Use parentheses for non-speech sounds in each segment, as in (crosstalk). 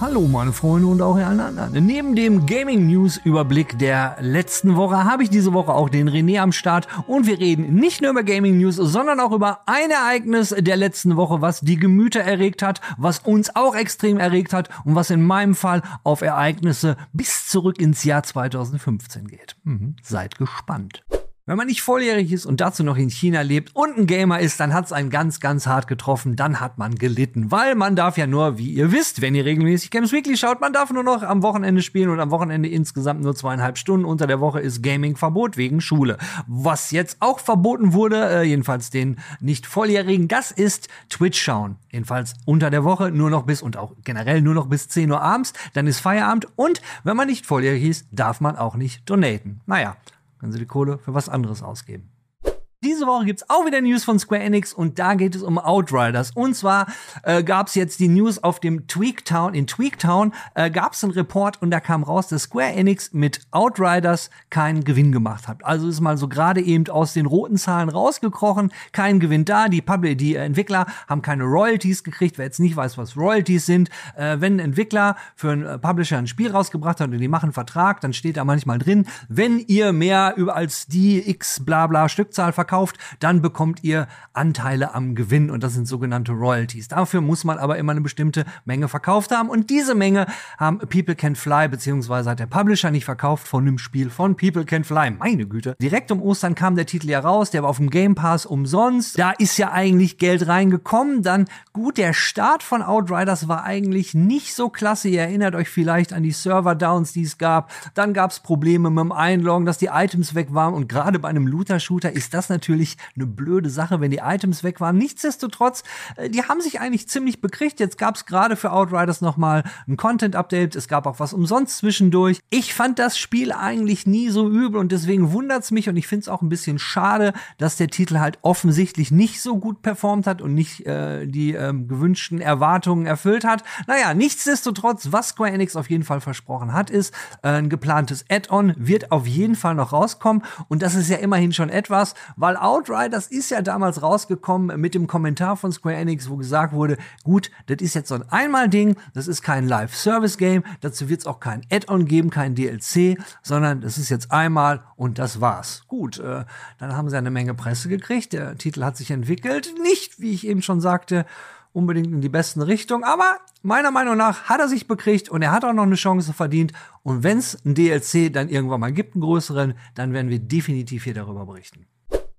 Hallo meine Freunde und auch ihr allen anderen. Neben dem Gaming News Überblick der letzten Woche habe ich diese Woche auch den René am Start und wir reden nicht nur über Gaming News, sondern auch über ein Ereignis der letzten Woche, was die Gemüter erregt hat, was uns auch extrem erregt hat und was in meinem Fall auf Ereignisse bis zurück ins Jahr 2015 geht. Mhm. Seid gespannt. Wenn man nicht volljährig ist und dazu noch in China lebt und ein Gamer ist, dann hat es einen ganz, ganz hart getroffen. Dann hat man gelitten, weil man darf ja nur, wie ihr wisst, wenn ihr regelmäßig Games Weekly schaut, man darf nur noch am Wochenende spielen und am Wochenende insgesamt nur zweieinhalb Stunden. Unter der Woche ist Gaming-Verbot wegen Schule. Was jetzt auch verboten wurde, äh, jedenfalls den nicht volljährigen, das ist Twitch schauen. Jedenfalls unter der Woche nur noch bis und auch generell nur noch bis 10 Uhr abends. Dann ist Feierabend und wenn man nicht volljährig ist, darf man auch nicht donaten. Naja, können Sie die Kohle für was anderes ausgeben. Diese Woche gibt's auch wieder News von Square Enix und da geht es um Outriders. Und zwar äh, gab's jetzt die News auf dem Tweaktown. In Tweaktown äh, gab's einen Report und da kam raus, dass Square Enix mit Outriders keinen Gewinn gemacht hat. Also ist mal so gerade eben aus den roten Zahlen rausgekrochen. Kein Gewinn da. Die, Publi die Entwickler haben keine Royalties gekriegt. Wer jetzt nicht weiß, was Royalties sind, äh, wenn ein Entwickler für einen Publisher ein Spiel rausgebracht hat und die machen einen Vertrag, dann steht da manchmal drin, wenn ihr mehr über als die x bla bla Stückzahl verkauft, verkauft, dann bekommt ihr Anteile am Gewinn und das sind sogenannte Royalties. Dafür muss man aber immer eine bestimmte Menge verkauft haben und diese Menge haben People Can Fly beziehungsweise hat der Publisher nicht verkauft von dem Spiel von People Can Fly. Meine Güte. Direkt um Ostern kam der Titel ja raus, der war auf dem Game Pass umsonst. Da ist ja eigentlich Geld reingekommen. Dann gut, der Start von Outriders war eigentlich nicht so klasse. Ihr erinnert euch vielleicht an die Server-Downs, die es gab. Dann gab es Probleme mit dem Einloggen, dass die Items weg waren und gerade bei einem Looter-Shooter ist das natürlich natürlich eine blöde Sache, wenn die Items weg waren. Nichtsdestotrotz, äh, die haben sich eigentlich ziemlich bekriegt. Jetzt gab es gerade für Outriders nochmal ein Content-Update. Es gab auch was umsonst zwischendurch. Ich fand das Spiel eigentlich nie so übel und deswegen wundert es mich und ich finde es auch ein bisschen schade, dass der Titel halt offensichtlich nicht so gut performt hat und nicht äh, die ähm, gewünschten Erwartungen erfüllt hat. Naja, nichtsdestotrotz, was Square Enix auf jeden Fall versprochen hat, ist, äh, ein geplantes Add-on wird auf jeden Fall noch rauskommen und das ist ja immerhin schon etwas, weil Outriders ist ja damals rausgekommen mit dem Kommentar von Square Enix, wo gesagt wurde, gut, das ist jetzt so ein Einmal-Ding, das ist kein Live-Service-Game, dazu wird es auch kein Add-on geben, kein DLC, sondern das ist jetzt einmal und das war's. Gut, äh, dann haben sie eine Menge Presse gekriegt, der Titel hat sich entwickelt, nicht, wie ich eben schon sagte, unbedingt in die besten Richtung, aber meiner Meinung nach hat er sich bekriegt und er hat auch noch eine Chance verdient. Und wenn es ein DLC dann irgendwann mal gibt, einen größeren, dann werden wir definitiv hier darüber berichten.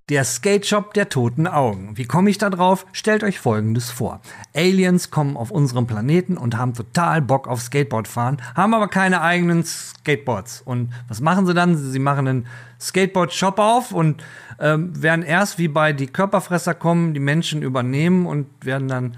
Der Skate Shop der toten Augen. Wie komme ich da drauf? Stellt euch folgendes vor. Aliens kommen auf unserem Planeten und haben total Bock auf Skateboard fahren, haben aber keine eigenen Skateboards. Und was machen sie dann? Sie machen einen Skateboard Shop auf und ähm, werden erst wie bei die Körperfresser kommen, die Menschen übernehmen und werden dann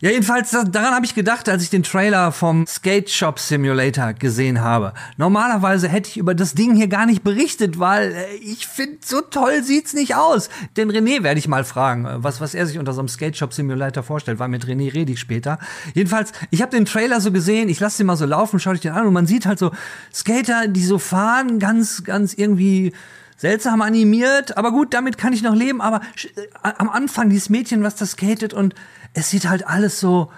ja, jedenfalls, daran habe ich gedacht, als ich den Trailer vom Skate Shop Simulator gesehen habe. Normalerweise hätte ich über das Ding hier gar nicht berichtet, weil äh, ich finde, so toll sieht's nicht aus. Den René werde ich mal fragen, äh, was, was er sich unter so einem Skate Shop Simulator vorstellt, weil mit René rede ich später. Jedenfalls, ich habe den Trailer so gesehen, ich lasse den mal so laufen, schaue ich den an und man sieht halt so Skater, die so fahren, ganz, ganz irgendwie seltsam animiert, aber gut, damit kann ich noch leben. Aber äh, am Anfang dieses Mädchen, was das skatet und es sieht halt alles so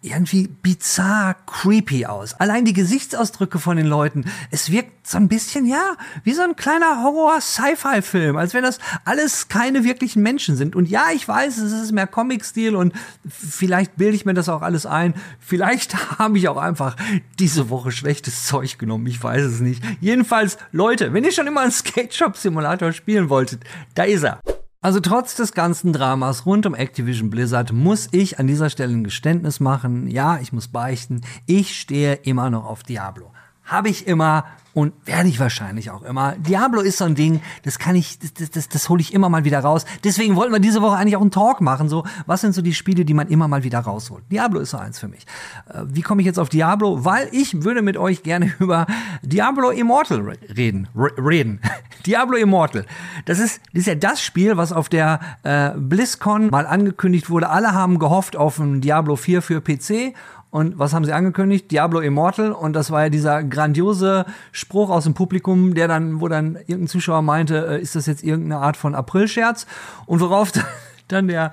irgendwie bizarr creepy aus. Allein die Gesichtsausdrücke von den Leuten, es wirkt so ein bisschen, ja, wie so ein kleiner Horror-Sci-Fi-Film, als wenn das alles keine wirklichen Menschen sind. Und ja, ich weiß, es ist mehr Comic-Stil und vielleicht bilde ich mir das auch alles ein. Vielleicht (laughs) habe ich auch einfach diese Woche schlechtes Zeug genommen, ich weiß es nicht. Jedenfalls, Leute, wenn ihr schon immer einen Skate Shop Simulator spielen wolltet, da ist er. Also trotz des ganzen Dramas rund um Activision Blizzard muss ich an dieser Stelle ein Geständnis machen. Ja, ich muss beichten, ich stehe immer noch auf Diablo. Habe ich immer und werde ich wahrscheinlich auch immer. Diablo ist so ein Ding, das kann ich, das, das, das, hole ich immer mal wieder raus. Deswegen wollten wir diese Woche eigentlich auch einen Talk machen. So, was sind so die Spiele, die man immer mal wieder rausholt? Diablo ist so eins für mich. Äh, wie komme ich jetzt auf Diablo? Weil ich würde mit euch gerne (laughs) über Diablo Immortal reden. reden. (laughs) Diablo Immortal. Das ist, das ist ja das Spiel, was auf der äh, BlizzCon mal angekündigt wurde. Alle haben gehofft auf ein Diablo 4 für PC und was haben sie angekündigt? Diablo Immortal. Und das war ja dieser grandiose Spruch aus dem Publikum, der dann, wo dann irgendein Zuschauer meinte, äh, ist das jetzt irgendeine Art von Aprilscherz? Und worauf (laughs) dann der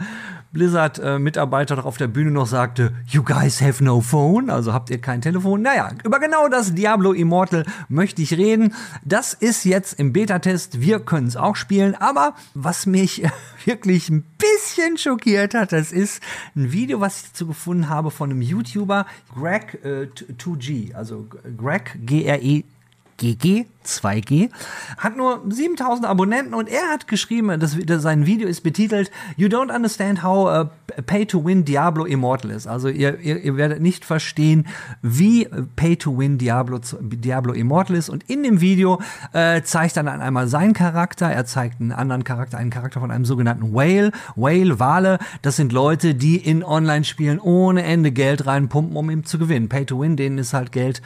Blizzard-Mitarbeiter doch auf der Bühne noch sagte, You guys have no phone, also habt ihr kein Telefon. Naja, über genau das Diablo Immortal möchte ich reden. Das ist jetzt im Beta-Test, wir können es auch spielen, aber was mich (laughs) wirklich ein bisschen schockiert hat, das ist ein Video, was ich dazu gefunden habe von einem YouTuber, Greg äh, 2G, also Greg G-R-E GG, 2G, hat nur 7000 Abonnenten und er hat geschrieben, das, sein Video ist betitelt You don't understand how uh, Pay to Win Diablo Immortal is. Also ihr, ihr, ihr werdet nicht verstehen, wie Pay to Win Diablo, Diablo Immortal ist. Und in dem Video äh, zeigt dann einmal seinen Charakter, er zeigt einen anderen Charakter, einen Charakter von einem sogenannten Whale. Whale, Wale, das sind Leute, die in Online-Spielen ohne Ende Geld reinpumpen, um ihm zu gewinnen. Pay to Win, denen ist halt Geld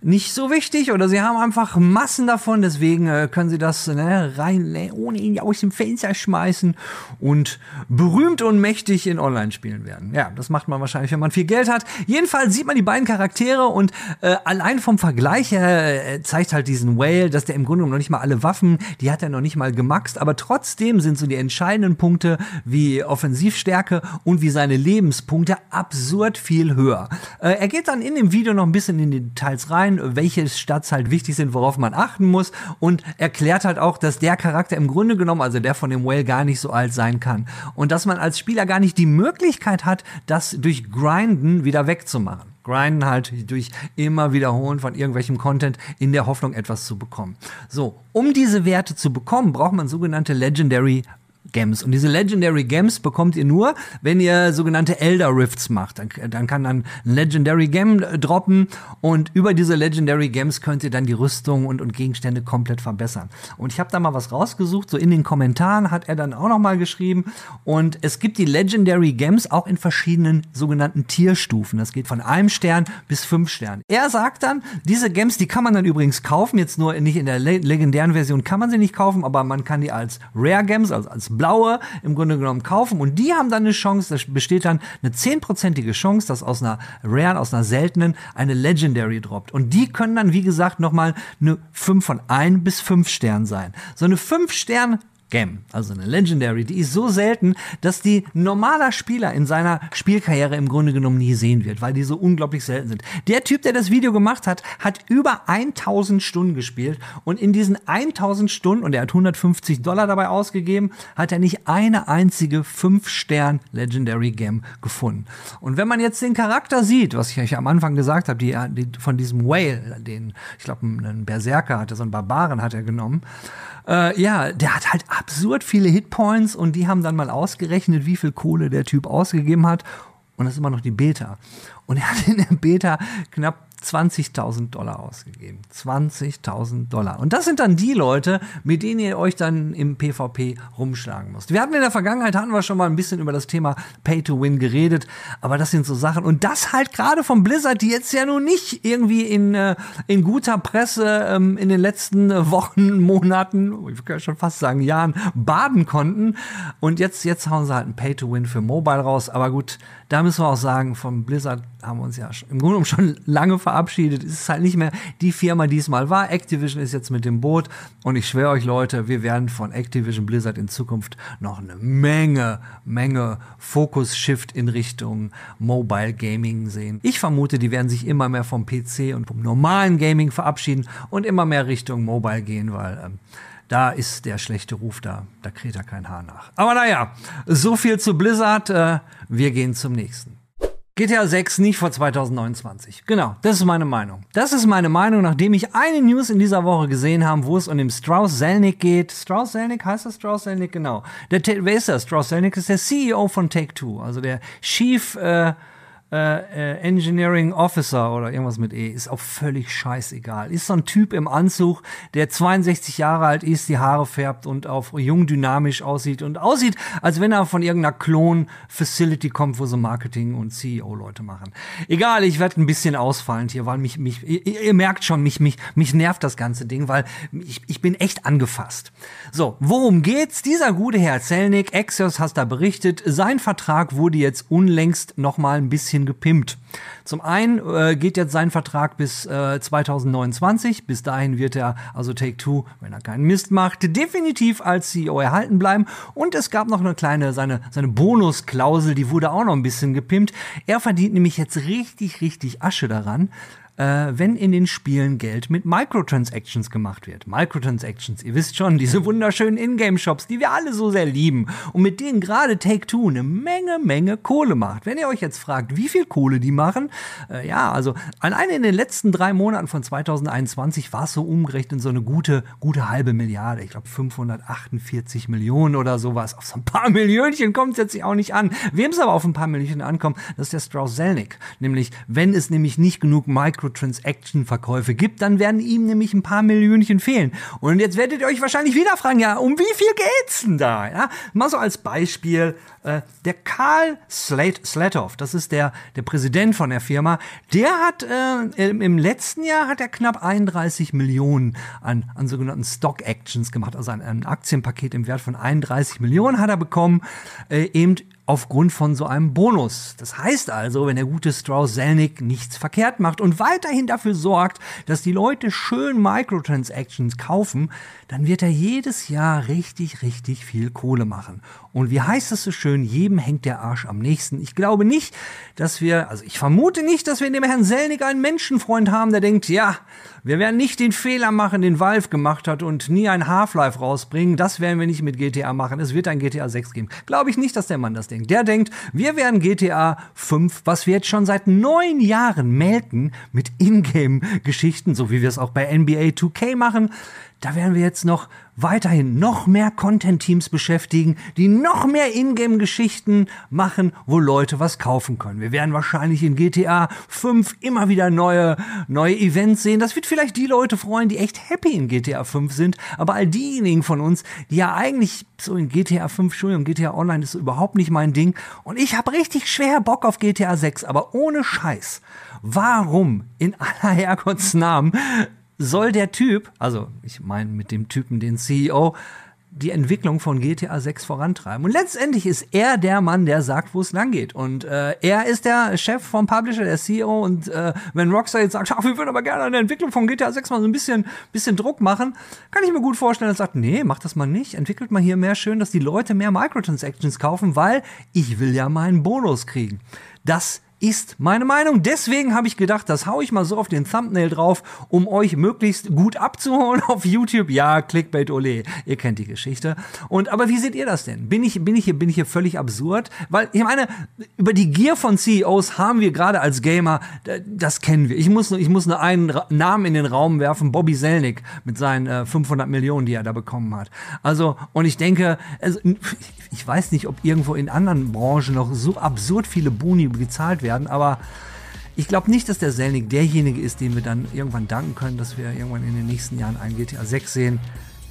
nicht so wichtig oder sie haben einfach Massen davon, deswegen äh, können sie das ne, rein, ne, ohne ihn aus dem Fenster schmeißen und berühmt und mächtig in Online-Spielen werden. Ja, das macht man wahrscheinlich, wenn man viel Geld hat. Jedenfalls sieht man die beiden Charaktere und äh, allein vom Vergleich her äh, zeigt halt diesen Whale, dass der im Grunde noch nicht mal alle Waffen, die hat er noch nicht mal gemaxt, aber trotzdem sind so die entscheidenden Punkte wie Offensivstärke und wie seine Lebenspunkte absurd viel höher. Äh, er geht dann in dem Video noch ein bisschen in die Details rein rein, welche Stats halt wichtig sind, worauf man achten muss und erklärt halt auch, dass der Charakter im Grunde genommen, also der von dem Whale, gar nicht so alt sein kann und dass man als Spieler gar nicht die Möglichkeit hat, das durch Grinden wieder wegzumachen. Grinden halt durch immer wiederholen von irgendwelchem Content in der Hoffnung, etwas zu bekommen. So, um diese Werte zu bekommen, braucht man sogenannte Legendary Gems. Und diese Legendary Gems bekommt ihr nur, wenn ihr sogenannte Elder Rifts macht. Dann, dann kann dann ein Legendary Gem droppen und über diese Legendary Gems könnt ihr dann die Rüstung und, und Gegenstände komplett verbessern. Und ich habe da mal was rausgesucht, so in den Kommentaren hat er dann auch noch mal geschrieben und es gibt die Legendary Gems auch in verschiedenen sogenannten Tierstufen. Das geht von einem Stern bis fünf Sternen. Er sagt dann, diese Gems, die kann man dann übrigens kaufen, jetzt nur nicht in der legendären Version kann man sie nicht kaufen, aber man kann die als Rare Gems, also als blaue im Grunde genommen kaufen und die haben dann eine Chance, da besteht dann eine zehnprozentige Chance, dass aus einer Rare, aus einer seltenen eine Legendary droppt. Und die können dann, wie gesagt, nochmal eine 5 von 1 bis 5 Stern sein. So eine 5 Stern Game, also eine Legendary, die ist so selten, dass die normaler Spieler in seiner Spielkarriere im Grunde genommen nie sehen wird, weil die so unglaublich selten sind. Der Typ, der das Video gemacht hat, hat über 1000 Stunden gespielt und in diesen 1000 Stunden, und er hat 150 Dollar dabei ausgegeben, hat er nicht eine einzige 5-Stern Legendary Game gefunden. Und wenn man jetzt den Charakter sieht, was ich euch am Anfang gesagt habe, die, die von diesem Whale, den, ich glaube, einen Berserker hatte, so einen Barbaren hat er genommen, äh, ja, der hat halt absurd viele Hitpoints und die haben dann mal ausgerechnet, wie viel Kohle der Typ ausgegeben hat. Und das ist immer noch die Beta. Und er hat in der Beta knapp 20.000 Dollar ausgegeben. 20.000 Dollar. Und das sind dann die Leute, mit denen ihr euch dann im PvP rumschlagen müsst. Wir hatten in der Vergangenheit, hatten wir schon mal ein bisschen über das Thema Pay to Win geredet, aber das sind so Sachen. Und das halt gerade von Blizzard, die jetzt ja nun nicht irgendwie in, äh, in guter Presse ähm, in den letzten Wochen, (laughs) Monaten, ich kann schon fast sagen Jahren, baden konnten. Und jetzt, jetzt hauen sie halt ein Pay to Win für Mobile raus. Aber gut, da müssen wir auch sagen, von Blizzard haben wir uns ja im Grunde schon lange verabschiedet. Es ist halt nicht mehr die Firma, die es mal war. Activision ist jetzt mit dem Boot. Und ich schwöre euch, Leute, wir werden von Activision Blizzard in Zukunft noch eine Menge, Menge Fokus-Shift in Richtung Mobile Gaming sehen. Ich vermute, die werden sich immer mehr vom PC und vom normalen Gaming verabschieden und immer mehr Richtung Mobile gehen, weil ähm, da ist der schlechte Ruf da. Da kräht er kein Haar nach. Aber naja, so viel zu Blizzard. Äh, wir gehen zum nächsten. GTA 6 nicht vor 2029. Genau, das ist meine Meinung. Das ist meine Meinung, nachdem ich eine News in dieser Woche gesehen habe, wo es um den Strauss Zelnick geht. Strauss Zelnick heißt das Strauss Zelnick? Genau. Der, wer ist das? Strauss Zelnick ist der CEO von Take-Two, also der Chief äh, äh, äh, Engineering Officer oder irgendwas mit E, ist auch völlig scheißegal. Ist so ein Typ im Anzug, der 62 Jahre alt ist, die Haare färbt und auf jung dynamisch aussieht und aussieht, als wenn er von irgendeiner Klon-Facility kommt, wo so Marketing und CEO-Leute machen. Egal, ich werde ein bisschen ausfallend hier, weil mich, mich, ihr, ihr, merkt schon, mich, mich, mich nervt das ganze Ding, weil ich, ich bin echt angefasst. So, worum geht's? Dieser gute Herr Zelnick, Axios hast da berichtet, sein Vertrag wurde jetzt unlängst noch mal ein bisschen bisschen gepimpt. Zum einen äh, geht jetzt sein Vertrag bis äh, 2029. Bis dahin wird er, also Take-Two, wenn er keinen Mist macht, definitiv als CEO erhalten bleiben. Und es gab noch eine kleine, seine, seine Bonusklausel, die wurde auch noch ein bisschen gepimpt. Er verdient nämlich jetzt richtig, richtig Asche daran äh, wenn in den Spielen Geld mit Microtransactions gemacht wird. Microtransactions, ihr wisst schon, diese wunderschönen Ingame-Shops, die wir alle so sehr lieben und mit denen gerade Take-Two eine Menge, Menge Kohle macht. Wenn ihr euch jetzt fragt, wie viel Kohle die machen, äh, ja, also alleine in den letzten drei Monaten von 2021 war es so umgerechnet so eine gute, gute halbe Milliarde. Ich glaube 548 Millionen oder sowas. Auf so ein paar (laughs) Millionchen kommt es jetzt auch nicht an. Wem es aber auf ein paar Millionen ankommt, das ist der Strauss Zelnick. Nämlich, wenn es nämlich nicht genug Micro Microtransaction-Verkäufe gibt, dann werden ihm nämlich ein paar Millionchen fehlen. Und jetzt werdet ihr euch wahrscheinlich wieder fragen, ja, um wie viel geht's denn da? Ja, mal so als Beispiel, äh, der Karl Slat Slatoff, das ist der, der Präsident von der Firma, der hat äh, im letzten Jahr hat er knapp 31 Millionen an, an sogenannten Stock Actions gemacht, also ein, ein Aktienpaket im Wert von 31 Millionen hat er bekommen, äh, eben aufgrund von so einem Bonus. Das heißt also, wenn der gute Strauss Zelnick nichts verkehrt macht und weiterhin dafür sorgt, dass die Leute schön Microtransactions kaufen, dann wird er jedes Jahr richtig, richtig viel Kohle machen. Und wie heißt es so schön, jedem hängt der Arsch am nächsten. Ich glaube nicht, dass wir, also ich vermute nicht, dass wir in dem Herrn Selnick einen Menschenfreund haben, der denkt, ja, wir werden nicht den Fehler machen, den Valve gemacht hat und nie ein Half-Life rausbringen. Das werden wir nicht mit GTA machen. Es wird ein GTA 6 geben. Glaube ich nicht, dass der Mann das denkt. Der denkt, wir werden GTA 5, was wir jetzt schon seit neun Jahren melken, mit Ingame-Geschichten, so wie wir es auch bei NBA 2K machen, da werden wir jetzt noch weiterhin noch mehr Content-Teams beschäftigen, die noch mehr Ingame-Geschichten machen, wo Leute was kaufen können. Wir werden wahrscheinlich in GTA 5 immer wieder neue, neue Events sehen. Das wird vielleicht die Leute freuen, die echt happy in GTA 5 sind. Aber all diejenigen von uns, die ja eigentlich so in GTA 5, Entschuldigung, GTA Online ist überhaupt nicht mein Ding. Und ich habe richtig schwer Bock auf GTA 6, aber ohne Scheiß. Warum in (laughs) aller Herrgottsnamen soll der Typ, also ich meine mit dem Typen den CEO, die Entwicklung von GTA 6 vorantreiben. Und letztendlich ist er der Mann, der sagt, wo es lang geht. Und äh, er ist der Chef vom Publisher, der CEO. Und äh, wenn Rockstar jetzt sagt, wir würden aber gerne an der Entwicklung von GTA 6 mal so ein bisschen, bisschen Druck machen, kann ich mir gut vorstellen, dass er sagt, nee, macht das mal nicht. Entwickelt mal hier mehr schön, dass die Leute mehr Microtransactions kaufen, weil ich will ja meinen Bonus kriegen. Das ist meine Meinung. Deswegen habe ich gedacht, das haue ich mal so auf den Thumbnail drauf, um euch möglichst gut abzuholen auf YouTube. Ja, Clickbait Ole, ihr kennt die Geschichte. Und aber wie seht ihr das denn? Bin ich bin ich hier bin ich hier völlig absurd, weil ich meine, über die Gier von CEOs haben wir gerade als Gamer, das kennen wir. Ich muss nur ich muss nur einen Namen in den Raum werfen, Bobby Selnick mit seinen äh, 500 Millionen, die er da bekommen hat. Also und ich denke, also, ich weiß nicht, ob irgendwo in anderen Branchen noch so absurd viele Boni gezahlt werden werden. Aber ich glaube nicht, dass der Selnik derjenige ist, dem wir dann irgendwann danken können, dass wir irgendwann in den nächsten Jahren ein GTA 6 sehen.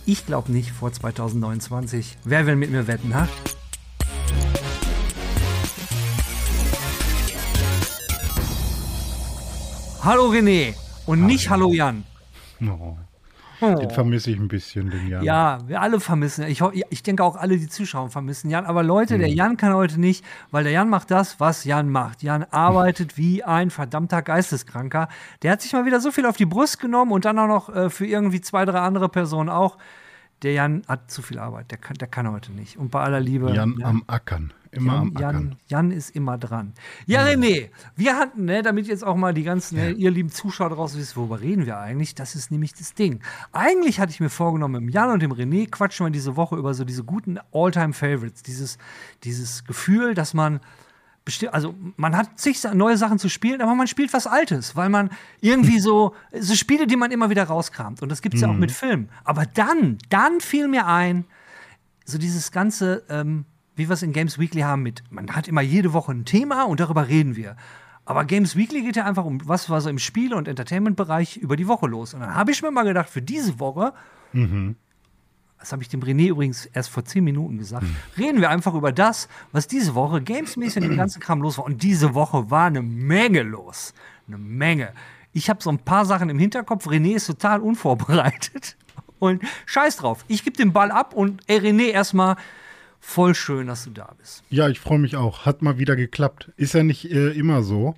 Ich glaube nicht vor 2029. Wer will mit mir wetten, ha? Hallo René und hallo. nicht Hallo Jan. No. Oh. Den vermisse ich ein bisschen, den Jan. Ja, wir alle vermissen. Ich, ich denke auch alle, die Zuschauer vermissen Jan. Aber Leute, hm. der Jan kann heute nicht, weil der Jan macht das, was Jan macht. Jan arbeitet wie ein verdammter Geisteskranker. Der hat sich mal wieder so viel auf die Brust genommen und dann auch noch äh, für irgendwie zwei, drei andere Personen auch. Der Jan hat zu viel Arbeit, der kann, der kann heute nicht. Und bei aller Liebe. Jan, Jan am Ackern. Immer Jan, am. Jan, Jan ist immer dran. Ja, René, wir hatten, ne, damit jetzt auch mal die ganzen, ne, ihr lieben Zuschauer draus wissen, worüber reden wir eigentlich? Das ist nämlich das Ding. Eigentlich hatte ich mir vorgenommen, mit Jan und dem René quatschen wir diese Woche über so diese guten All-Time-Favorites. Dieses, dieses Gefühl, dass man also man hat zig neue Sachen zu spielen, aber man spielt was Altes, weil man irgendwie (laughs) so, so Spiele, die man immer wieder rauskramt. Und das gibt es mhm. ja auch mit Filmen. Aber dann, dann fiel mir ein, so dieses ganze, ähm, wie wir es in Games Weekly haben, mit, man hat immer jede Woche ein Thema und darüber reden wir. Aber Games Weekly geht ja einfach um was war so im Spiele- und Entertainment-Bereich über die Woche los. Und dann habe ich mir mal gedacht, für diese Woche, das habe ich dem René übrigens erst vor zehn Minuten gesagt, reden wir einfach über das, was diese Woche gamesmäßig in dem (clears throat) ganzen Kram los war. Und diese Woche war eine Menge los. Eine Menge. Ich habe so ein paar Sachen im Hinterkopf. René ist total unvorbereitet. (laughs) Und scheiß drauf. Ich gebe den Ball ab und ey, René, erstmal voll schön, dass du da bist. Ja, ich freue mich auch. Hat mal wieder geklappt. Ist ja nicht äh, immer so,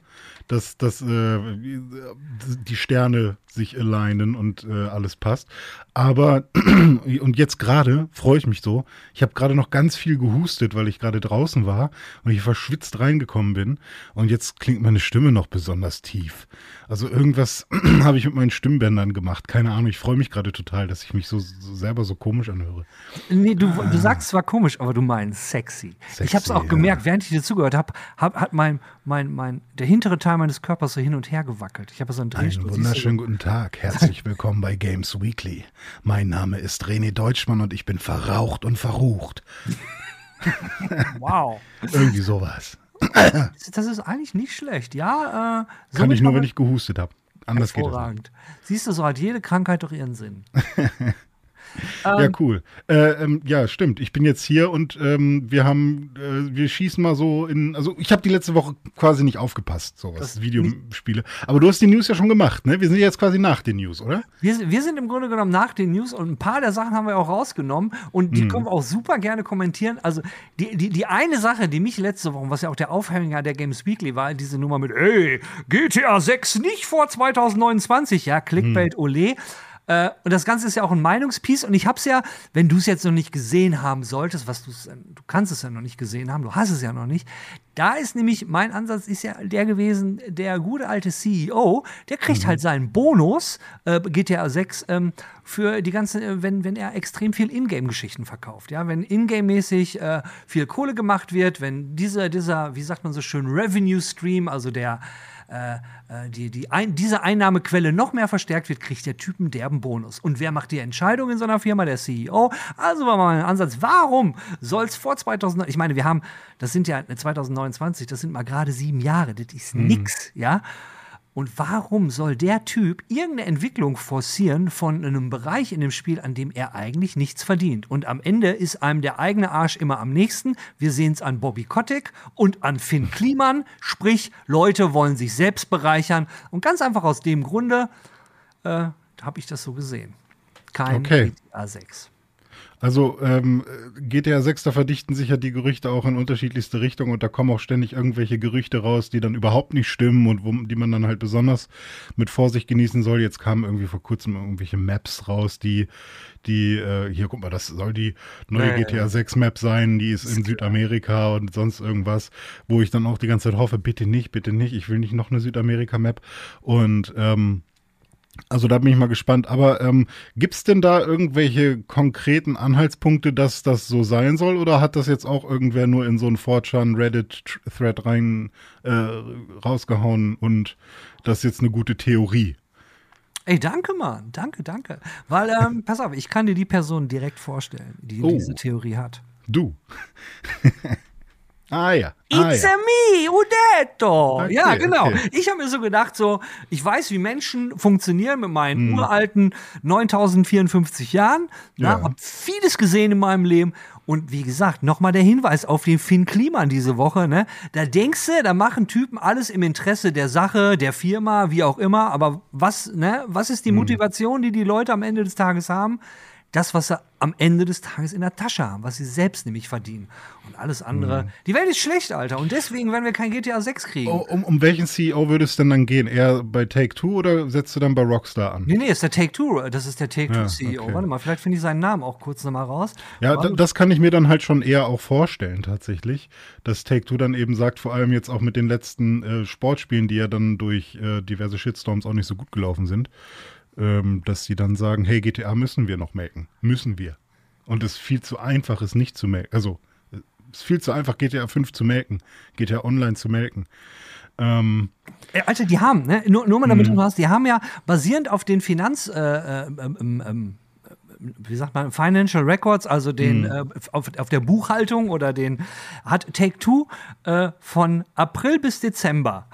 dass, dass äh, die Sterne sich alignen und äh, alles passt. Aber, (clears throat) und jetzt gerade freue ich mich so. Ich habe gerade noch ganz viel gehustet, weil ich gerade draußen war und ich verschwitzt reingekommen bin. Und jetzt klingt meine Stimme noch besonders tief. Also irgendwas (clears throat) habe ich mit meinen Stimmbändern gemacht. Keine Ahnung, ich freue mich gerade total, dass ich mich so, so selber so komisch anhöre. Nee, du, du sagst zwar komisch, aber du meinst sexy. ich habe es auch ja. gemerkt, während ich dir zugehört habe, hab, hat mein, mein, mein, der hintere Teil meines Körpers so hin und her gewackelt. Ich habe so einen Einen Drehstuhl. du? wunderschönen guten Tag. Herzlich willkommen bei Games Weekly. Mein Name ist René Deutschmann und ich bin verraucht und verrucht. (laughs) Wow. Irgendwie sowas. Das ist eigentlich nicht schlecht. Ja, äh, Kann somit ich nur, wenn ich gehustet habe. Anders geht es nicht. Siehst du, so hat jede Krankheit doch ihren Sinn. (laughs) Ja, cool. Äh, ähm, ja, stimmt. Ich bin jetzt hier und ähm, wir haben, äh, wir schießen mal so in, also ich habe die letzte Woche quasi nicht aufgepasst, so was Videospiele. Aber du hast die News ja schon gemacht, ne? Wir sind jetzt quasi nach den News, oder? Wir, sind- wir sind im Grunde genommen nach den News und ein paar der Sachen haben wir auch rausgenommen und die können wir auch super gerne kommentieren. Also die, die, die eine Sache, die mich letzte Woche, was ja auch der Aufhänger der Games Weekly war, diese Nummer mit, ey, GTA 6 nicht vor 2029, ja, Clickbait, Hm. ole. Äh, und das Ganze ist ja auch ein Meinungspiece. Und ich habe es ja, wenn du es jetzt noch nicht gesehen haben solltest, was du du kannst es ja noch nicht gesehen haben, du hast es ja noch nicht. Da ist nämlich mein Ansatz ist ja der gewesen, der gute alte CEO, der kriegt halt seinen Bonus äh, GTA 6 ähm, für die ganze, äh, wenn wenn er extrem viel Ingame-Geschichten verkauft, ja, wenn Ingame-mäßig äh, viel Kohle gemacht wird, wenn dieser dieser, wie sagt man so schön, Revenue Stream, also der äh, äh, die, die ein, diese Einnahmequelle noch mehr verstärkt wird, kriegt der Typ einen derben Bonus. Und wer macht die Entscheidung in so einer Firma? Der CEO. Also war mal mein Ansatz, warum soll es vor 2000, ich meine, wir haben, das sind ja 2029, das sind mal gerade sieben Jahre, das ist nix, ja. Und warum soll der Typ irgendeine Entwicklung forcieren von einem Bereich in dem Spiel, an dem er eigentlich nichts verdient? Und am Ende ist einem der eigene Arsch immer am nächsten. Wir sehen es an Bobby Kotick und an Finn Kliman. Sprich, Leute wollen sich selbst bereichern. Und ganz einfach aus dem Grunde äh, habe ich das so gesehen. Kein Okay. GTA 6. Also ähm, GTA 6, da verdichten sich ja die Gerüchte auch in unterschiedlichste Richtungen und da kommen auch ständig irgendwelche Gerüchte raus, die dann überhaupt nicht stimmen und wo, die man dann halt besonders mit Vorsicht genießen soll. Jetzt kamen irgendwie vor kurzem irgendwelche Maps raus, die, die, äh, hier guck mal, das soll die neue Nee. GTA 6 Map sein, die ist in Südamerika und sonst irgendwas, wo ich dann auch die ganze Zeit hoffe, bitte nicht, bitte nicht, ich will nicht noch eine Südamerika-Map und ähm, also da bin ich mal gespannt. Aber ähm, gibt es denn da irgendwelche konkreten Anhaltspunkte, dass das so sein soll? Oder hat das jetzt auch irgendwer nur in so einen 4chan Reddit-Thread rein äh, rausgehauen und das ist jetzt eine gute Theorie? Ey, danke, Mann. Danke, danke. Weil, ähm, (laughs) pass auf, ich kann dir die Person direkt vorstellen, die Oh. diese Theorie hat. Du. (laughs) ah ja. Ah, It's ja. a me, Udetto. Okay, ja, genau. okay. Ich habe mir so gedacht, so, ich weiß, wie Menschen funktionieren mit meinen Hm. uralten 9054 Jahren. Ja. Ja. Hab vieles gesehen in meinem Leben. Und wie gesagt, nochmal der Hinweis auf den Finn Kliman diese Woche. Ne? Da denkst du, da machen Typen alles im Interesse der Sache, der Firma, wie auch immer. Aber was, ne, was ist die Motivation, die die Leute am Ende des Tages haben? Das, was sie am Ende des Tages in der Tasche haben, was sie selbst nämlich verdienen. Und alles andere. Die Welt ist schlecht, Alter. Und deswegen werden wir kein GTA 6 kriegen. Oh, um, um welchen CEO würde es denn dann gehen? Eher bei Take-Two oder setzt du dann bei Rockstar an? Nee, nee, ist der Take-Two. Das ist der Take-Two-CEO. Ja, okay. Warte mal, vielleicht finde ich seinen Namen auch kurz nochmal raus. Ja, da, das kann ich mir dann halt schon eher auch vorstellen, tatsächlich. Dass Take-Two dann eben sagt, vor allem jetzt auch mit den letzten äh, Sportspielen, die ja dann durch äh, diverse Shitstorms auch nicht so gut gelaufen sind, ähm, dass sie dann sagen, hey, GTA müssen wir noch melken. Müssen wir. Und es viel zu einfach ist, nicht zu melken. Also, es ist viel zu einfach, GTA 5 zu melken, GTA Online zu melken. Ähm, Äh, Alter, die haben, ne? Nur, nur mal damit Mhm. du hast, die haben ja basierend auf den Finanz, äh, äh, ähm, ähm, ähm, wie sagt man, Financial Records, also den Mhm. äh, auf, auf der Buchhaltung oder den hat Take Two äh, von April bis Dezember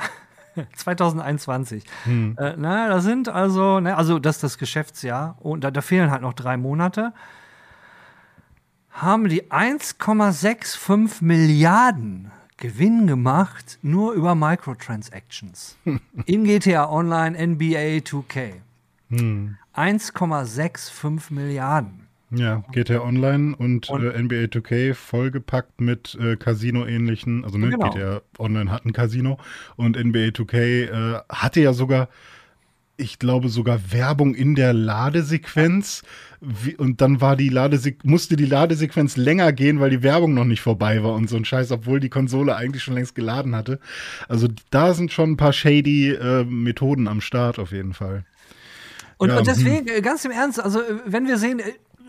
(laughs) 2021. Hm. Äh, na, da sind also, ne, also das ist das Geschäftsjahr und da, da fehlen halt noch drei Monate. Haben die 1,65 Milliarden Gewinn gemacht, nur über Microtransactions. (laughs) In GTA Online NBA 2K. Hm. 1,65 Milliarden. Ja, GTA Online und, und äh, NBA 2K vollgepackt mit äh, Casino-ähnlichen, also ne, genau. GTA Online hat ein Casino und NBA 2K äh, hatte ja sogar, ich glaube sogar Werbung in der Ladesequenz wie, und dann war die musste die Ladesequenz länger gehen, weil die Werbung noch nicht vorbei war und so ein Scheiß, obwohl die Konsole eigentlich schon längst geladen hatte. Also da sind schon ein paar shady äh, Methoden am Start auf jeden Fall. Und, ja, und deswegen, hm. ganz im Ernst, also wenn wir sehen,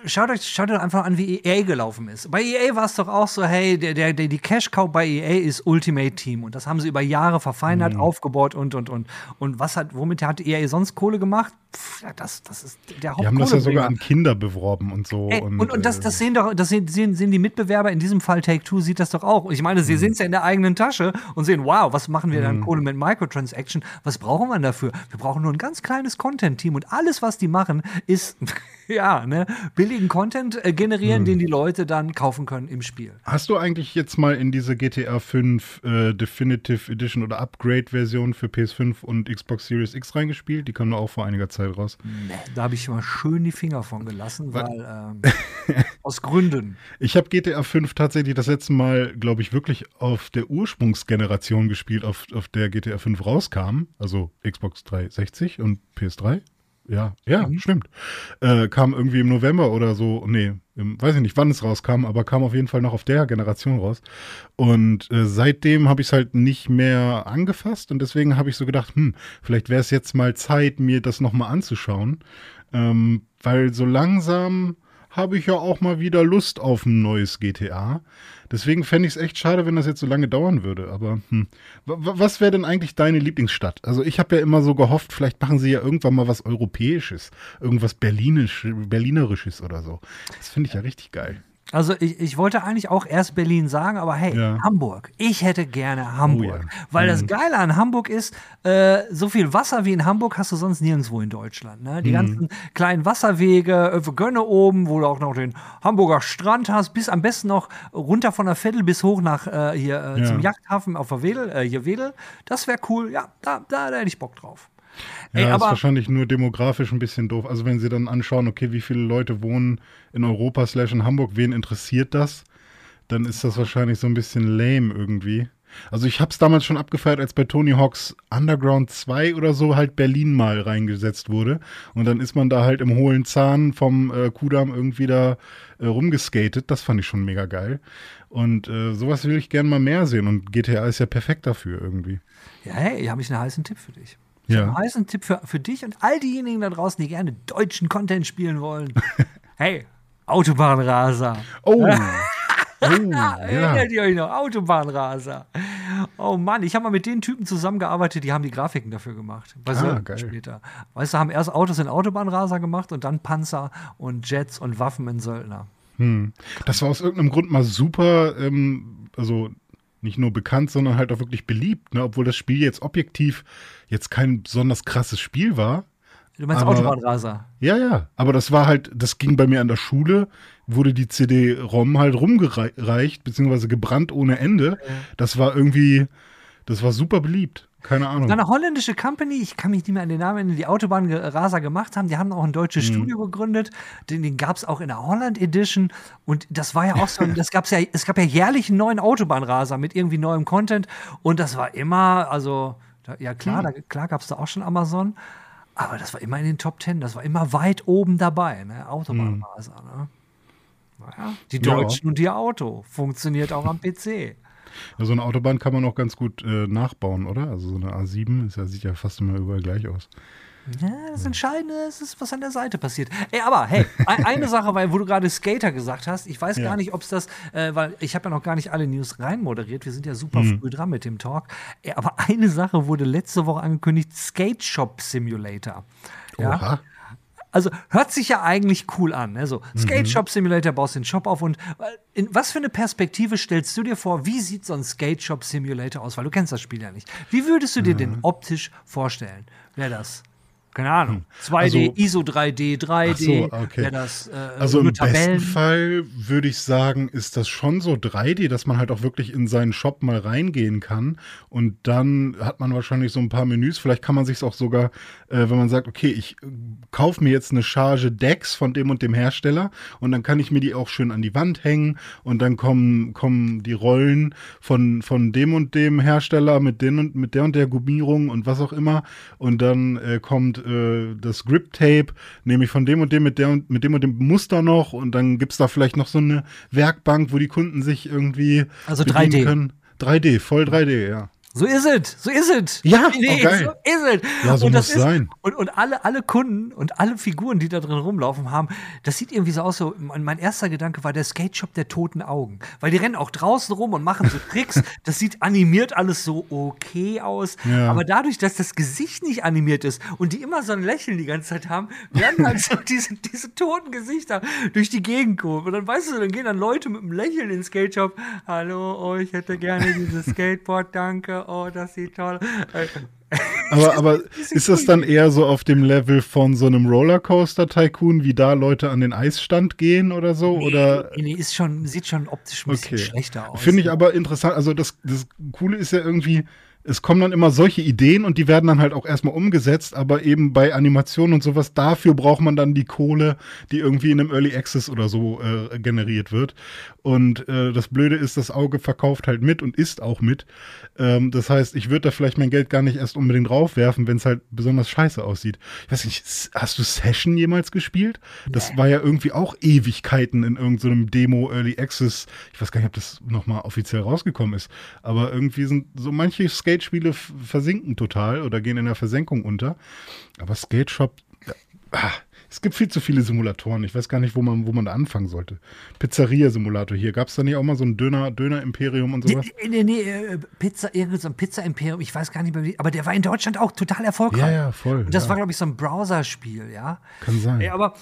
schaut euch, schaut euch einfach an, wie EA gelaufen ist. Bei EA war es doch auch so, hey, der, der, die Cash-Cow bei EA ist Ultimate Team. Und das haben sie über Jahre verfeinert, mhm. aufgebaut und, und, und. Und was hat, womit hat EA sonst Kohle gemacht? Das, das ist der Hauptkohle. Die haben das ja sogar an Kinder beworben und so. Ey, und, und, und, das, das äh, sehen doch, das sehen, sehen, sehen die Mitbewerber, in diesem Fall Take-Two sieht das doch auch. Ich meine, sie mhm. sehen es ja in der eigenen Tasche und sehen, wow, was machen wir dann mhm. Kohle mit Microtransaction? Was brauchen wir dafür? Wir brauchen nur ein ganz kleines Content-Team und alles, was die machen, ist, (laughs) ja, ne, billigen Content äh, generieren, hm. den die Leute dann kaufen können im Spiel. Hast du eigentlich jetzt mal in diese GTA 5 äh, Definitive Edition oder Upgrade-Version für PS5 und Xbox Series X reingespielt? Die kam da auch vor einiger Zeit raus. Nee, da habe ich mal schön die Finger von gelassen, weil, weil ähm, (laughs) aus Gründen. Ich habe GTA 5 tatsächlich das letzte Mal, glaube ich, wirklich auf der Ursprungsgeneration gespielt, auf, auf der GTA 5 rauskam, also Xbox 360 und PS3 ja, ja, mhm. stimmt. Äh, kam irgendwie im November oder so, nee, im, weiß ich nicht, wann es rauskam, aber kam auf jeden Fall noch auf der Generation raus. Und äh, seitdem habe ich es halt nicht mehr angefasst und deswegen habe ich so gedacht, hm, vielleicht wäre es jetzt mal Zeit, mir das nochmal anzuschauen. Ähm, weil so langsam habe ich ja auch mal wieder Lust auf ein neues GTA. Deswegen fände ich es echt schade, wenn das jetzt so lange dauern würde. Aber hm. was wäre denn eigentlich deine Lieblingsstadt? Also ich habe ja immer so gehofft, vielleicht machen sie ja irgendwann mal was Europäisches, irgendwas Berlinisch, Berlinerisches oder so. Das finde ich ja richtig geil. Also ich, ich wollte eigentlich auch erst Berlin sagen, aber hey, ja. Hamburg. Ich hätte gerne Hamburg. Oh ja. Weil mhm. das Geile an Hamburg ist, äh, so viel Wasser wie in Hamburg hast du sonst nirgendwo in Deutschland. Ne? Die mhm. ganzen kleinen Wasserwege, äh, Gönne oben, wo du auch noch den Hamburger Strand hast, bis am besten noch runter von der Vettel bis hoch nach äh, hier äh, ja. zum Yachthafen auf der Wedel, äh, hier Wedel. Das wäre cool. Ja, da, da, da hätte ich Bock drauf. Ja, Ey, aber, ist wahrscheinlich nur demografisch ein bisschen doof. Also wenn sie dann anschauen, okay, wie viele Leute wohnen in Europa slash in Hamburg, wen interessiert das? Dann ist das wahrscheinlich so ein bisschen lame irgendwie. Also ich habe es damals schon abgefeiert, als bei Tony Hawks Underground 2 oder so halt Berlin mal reingesetzt wurde. Und dann ist man da halt im hohlen Zahn vom äh, Kudamm irgendwie da äh, rumgeskatet. Das fand ich schon mega geil. Und äh, sowas will ich gerne mal mehr sehen. Und GTA ist ja perfekt dafür irgendwie. Ja, hey, hier habe ich einen heißen Tipp für dich. Ich ja. habe einen Tipp für, für dich und all diejenigen da draußen, die gerne deutschen Content spielen wollen. (laughs) hey, Autobahnraser. Oh. (laughs) oh (laughs) Erinnert ihr euch noch? Autobahnraser. Oh Mann, ich habe mal mit den Typen zusammengearbeitet, die haben die Grafiken dafür gemacht. Weißt ah, geil. später. Weißt du, haben erst Autos in Autobahnraser gemacht und dann Panzer und Jets und Waffen in Söldner. Hm. Das war aus irgendeinem Grund mal super, ähm, also nicht nur bekannt, sondern halt auch wirklich beliebt, ne? obwohl das Spiel jetzt objektiv jetzt kein besonders krasses Spiel war. Du meinst Autobahnraser? Ja, ja. Aber das war halt, das ging bei mir an der Schule, wurde die CD-ROM halt rumgereicht, beziehungsweise gebrannt ohne Ende. Das war irgendwie, das war super beliebt. Keine Ahnung. Eine holländische Company, ich kann mich nicht mehr an den Namen erinnern, die Autobahnraser gemacht haben. Die haben auch ein deutsches mhm. Studio gegründet. Den, den gab es auch in der Holland Edition. Und das war ja auch so, (laughs) das gab's ja, es gab ja jährlich einen neuen Autobahnraser mit irgendwie neuem Content. Und das war immer, also, ja klar, mhm. da, klar gab es da auch schon Amazon. Aber das war immer in den Top Ten. Das war immer weit oben dabei, ne? Autobahnraser, mhm. ne? Naja, die Deutschen ja. und ihr Auto. Funktioniert auch am PC. Ja, so eine Autobahn kann man auch ganz gut äh, nachbauen, oder? Also so eine A7 ist ja, sieht ja fast immer überall gleich aus. Ja, das Entscheidende ist, ist, was an der Seite passiert. Ey, aber hey, (laughs) eine Sache, weil wo du gerade Skater gesagt hast, ich weiß ja. gar nicht, ob es das, äh, weil ich habe ja noch gar nicht alle News reinmoderiert. Wir sind ja super mhm. früh dran mit dem Talk. Ey, aber eine Sache wurde letzte Woche angekündigt: Skate Shop Simulator. Ja. Oha. Also hört sich ja eigentlich cool an. Ne? So, Mhm. Skate Shop Simulator, baust den Shop auf und äh, in was für eine Perspektive stellst du dir vor, wie sieht so ein Skate Shop Simulator aus? Weil du kennst das Spiel ja nicht. Wie würdest du dir Mhm. den optisch vorstellen? Wäre das? Keine Ahnung. 2D, Also- ISO 3D, 3D. Ach so, okay. Wäre das äh, Also im besten Tabellen? Fall würde ich sagen, ist das schon so 3D, dass man halt auch wirklich in seinen Shop mal reingehen kann. Und dann hat man wahrscheinlich so ein paar Menüs. Vielleicht kann man sich auch sogar, äh, wenn man sagt, okay, ich äh, kaufe mir jetzt eine Charge Decks von dem und dem Hersteller und dann kann ich mir die auch schön an die Wand hängen und dann kommen, kommen die Rollen von, von dem und dem Hersteller mit, den und, mit der und der Gummierung und was auch immer. Und dann äh, kommt äh, das Grip Tape, nämlich von dem und dem mit der und mit dem und dem Muster noch und dann gibt's da vielleicht noch so eine Werkbank, wo die Kunden sich irgendwie Also bedienen 3D. können. 3D, voll 3D, ja. So ist es, so ist es. Ja, (laughs) nee, geil. so ist es. Ja, so und muss ist, sein. Und, und alle, alle Kunden und alle Figuren, die da drin rumlaufen haben, das sieht irgendwie so aus. So, mein mein erster Gedanke war der Skate Shop der toten Augen. Weil die rennen auch draußen rum und machen so Tricks. (laughs) das sieht animiert alles so okay aus. Ja. Aber dadurch, dass das Gesicht nicht animiert ist und die immer so ein Lächeln die ganze Zeit haben, werden halt so (laughs) diese, diese toten Gesichter durch die Gegend kommen. Und dann weißt du, dann gehen dann Leute mit einem Lächeln in den Skate Shop. Hallo, oh, ich hätte gerne dieses Skateboard, danke. Oh, das sieht toll. Äh, (laughs) Aber, aber (laughs) ist das dann eher so auf dem Level von so einem Rollercoaster-Tycoon, wie da Leute an den Eisstand gehen oder so? oder Nee, nee, ist schon, sieht schon optisch ein bisschen schlechter aus. Finde ich aber interessant. Also das, das Coole ist ja irgendwie, es kommen dann immer solche Ideen und die werden dann halt auch erstmal umgesetzt, aber eben bei Animationen und sowas, dafür braucht man dann die Kohle, die irgendwie in einem Early Access oder so äh, generiert wird. Und äh, das Blöde ist, das Auge verkauft halt mit und isst auch mit. Ähm, das heißt, ich würde da vielleicht mein Geld gar nicht erst unbedingt draufwerfen, wenn es halt besonders scheiße aussieht. Ich weiß nicht, hast du Session jemals gespielt? Das war ja irgendwie auch Ewigkeiten in irgendeinem Demo Early Access. Ich weiß gar nicht, ob das nochmal offiziell rausgekommen ist. Aber irgendwie sind so manche Skate-Spiele f- versinken total oder gehen in der Versenkung unter. Aber Skate Shop, ja, ah, es gibt viel zu viele Simulatoren. Ich weiß gar nicht, wo man, wo man da anfangen sollte. Pizzeria-Simulator hier. Gab es da nicht auch mal so ein Döner, Döner-Imperium und sowas? Nee, nee, nee, äh, Pizza, irgend so ein Pizza-Imperium, ich weiß gar nicht mehr, wie, aber der war in Deutschland auch total erfolgreich. Ja, ja, voll. Und das ja. war, glaube ich, so ein Browser-Spiel, ja. Kann sein. Ey, aber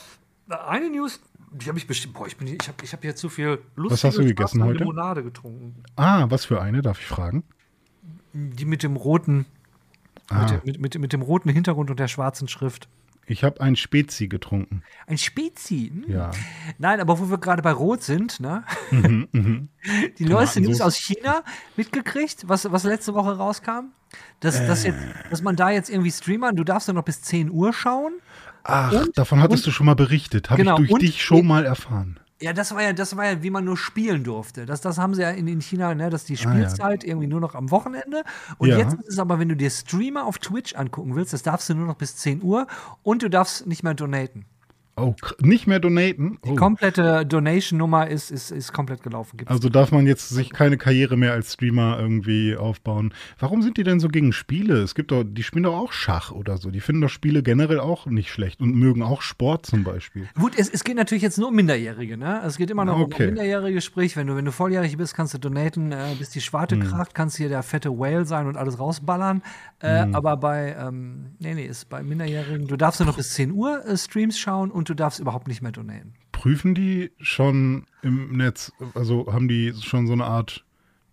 eine News, die habe ich bestimmt, boah, ich, bin, ich habe ich hab hier zu viel Lust Was hast du gegessen heute? Limonade getrunken. Ah, was für eine, darf ich fragen? Die mit dem roten, Ah. mit, dem- mit, mit, mit dem roten Hintergrund und der schwarzen Schrift. Ich habe ein Spezi getrunken. Ein Spezi. hm? Ja. Nein, aber wo wir gerade bei Rot sind, ne? Mhm, (laughs) Die neueste News aus China mitgekriegt, was, was letzte Woche rauskam. Dass, dass, Äh. jetzt, dass man da jetzt irgendwie streamern, du darfst nur noch bis 10 Uhr schauen. Ach, Und- davon hattest du schon mal berichtet. Habe Genau, ich durch und- dich schon mal erfahren. Ja, das war ja, das war ja, wie man nur spielen durfte. Das, das haben sie ja in, in China, ne, dass die Ah, ja. Spielzeit irgendwie nur noch am Wochenende. Und Ja. jetzt ist es aber, wenn du dir Streamer auf Twitch angucken willst, das darfst du nur noch bis 10 Uhr und du darfst nicht mehr donaten. Oh, nicht mehr donaten? Die Oh. komplette Donation-Nummer ist, ist, ist komplett gelaufen. Gibt's Also darf man jetzt sich keine Karriere mehr als Streamer irgendwie aufbauen. Warum sind die denn so gegen Spiele? Es gibt doch, die spielen doch auch Schach oder so. Die finden doch Spiele generell auch nicht schlecht und mögen auch Sport zum Beispiel. Gut, es, es geht natürlich jetzt nur um Minderjährige, ne? Es geht immer noch Okay. um Minderjährige, sprich, wenn du, wenn du volljährig bist, kannst du donaten, äh, bis die Schwarte Hm. kracht, kannst hier der fette Whale sein und alles rausballern. Äh, Hm. Aber bei, ähm, nee, nee, ist bei Minderjährigen, du darfst nur noch bis 10 Uhr äh, Streams schauen und du darfst überhaupt nicht mehr donaten. Prüfen die schon im Netz, also haben die schon so eine Art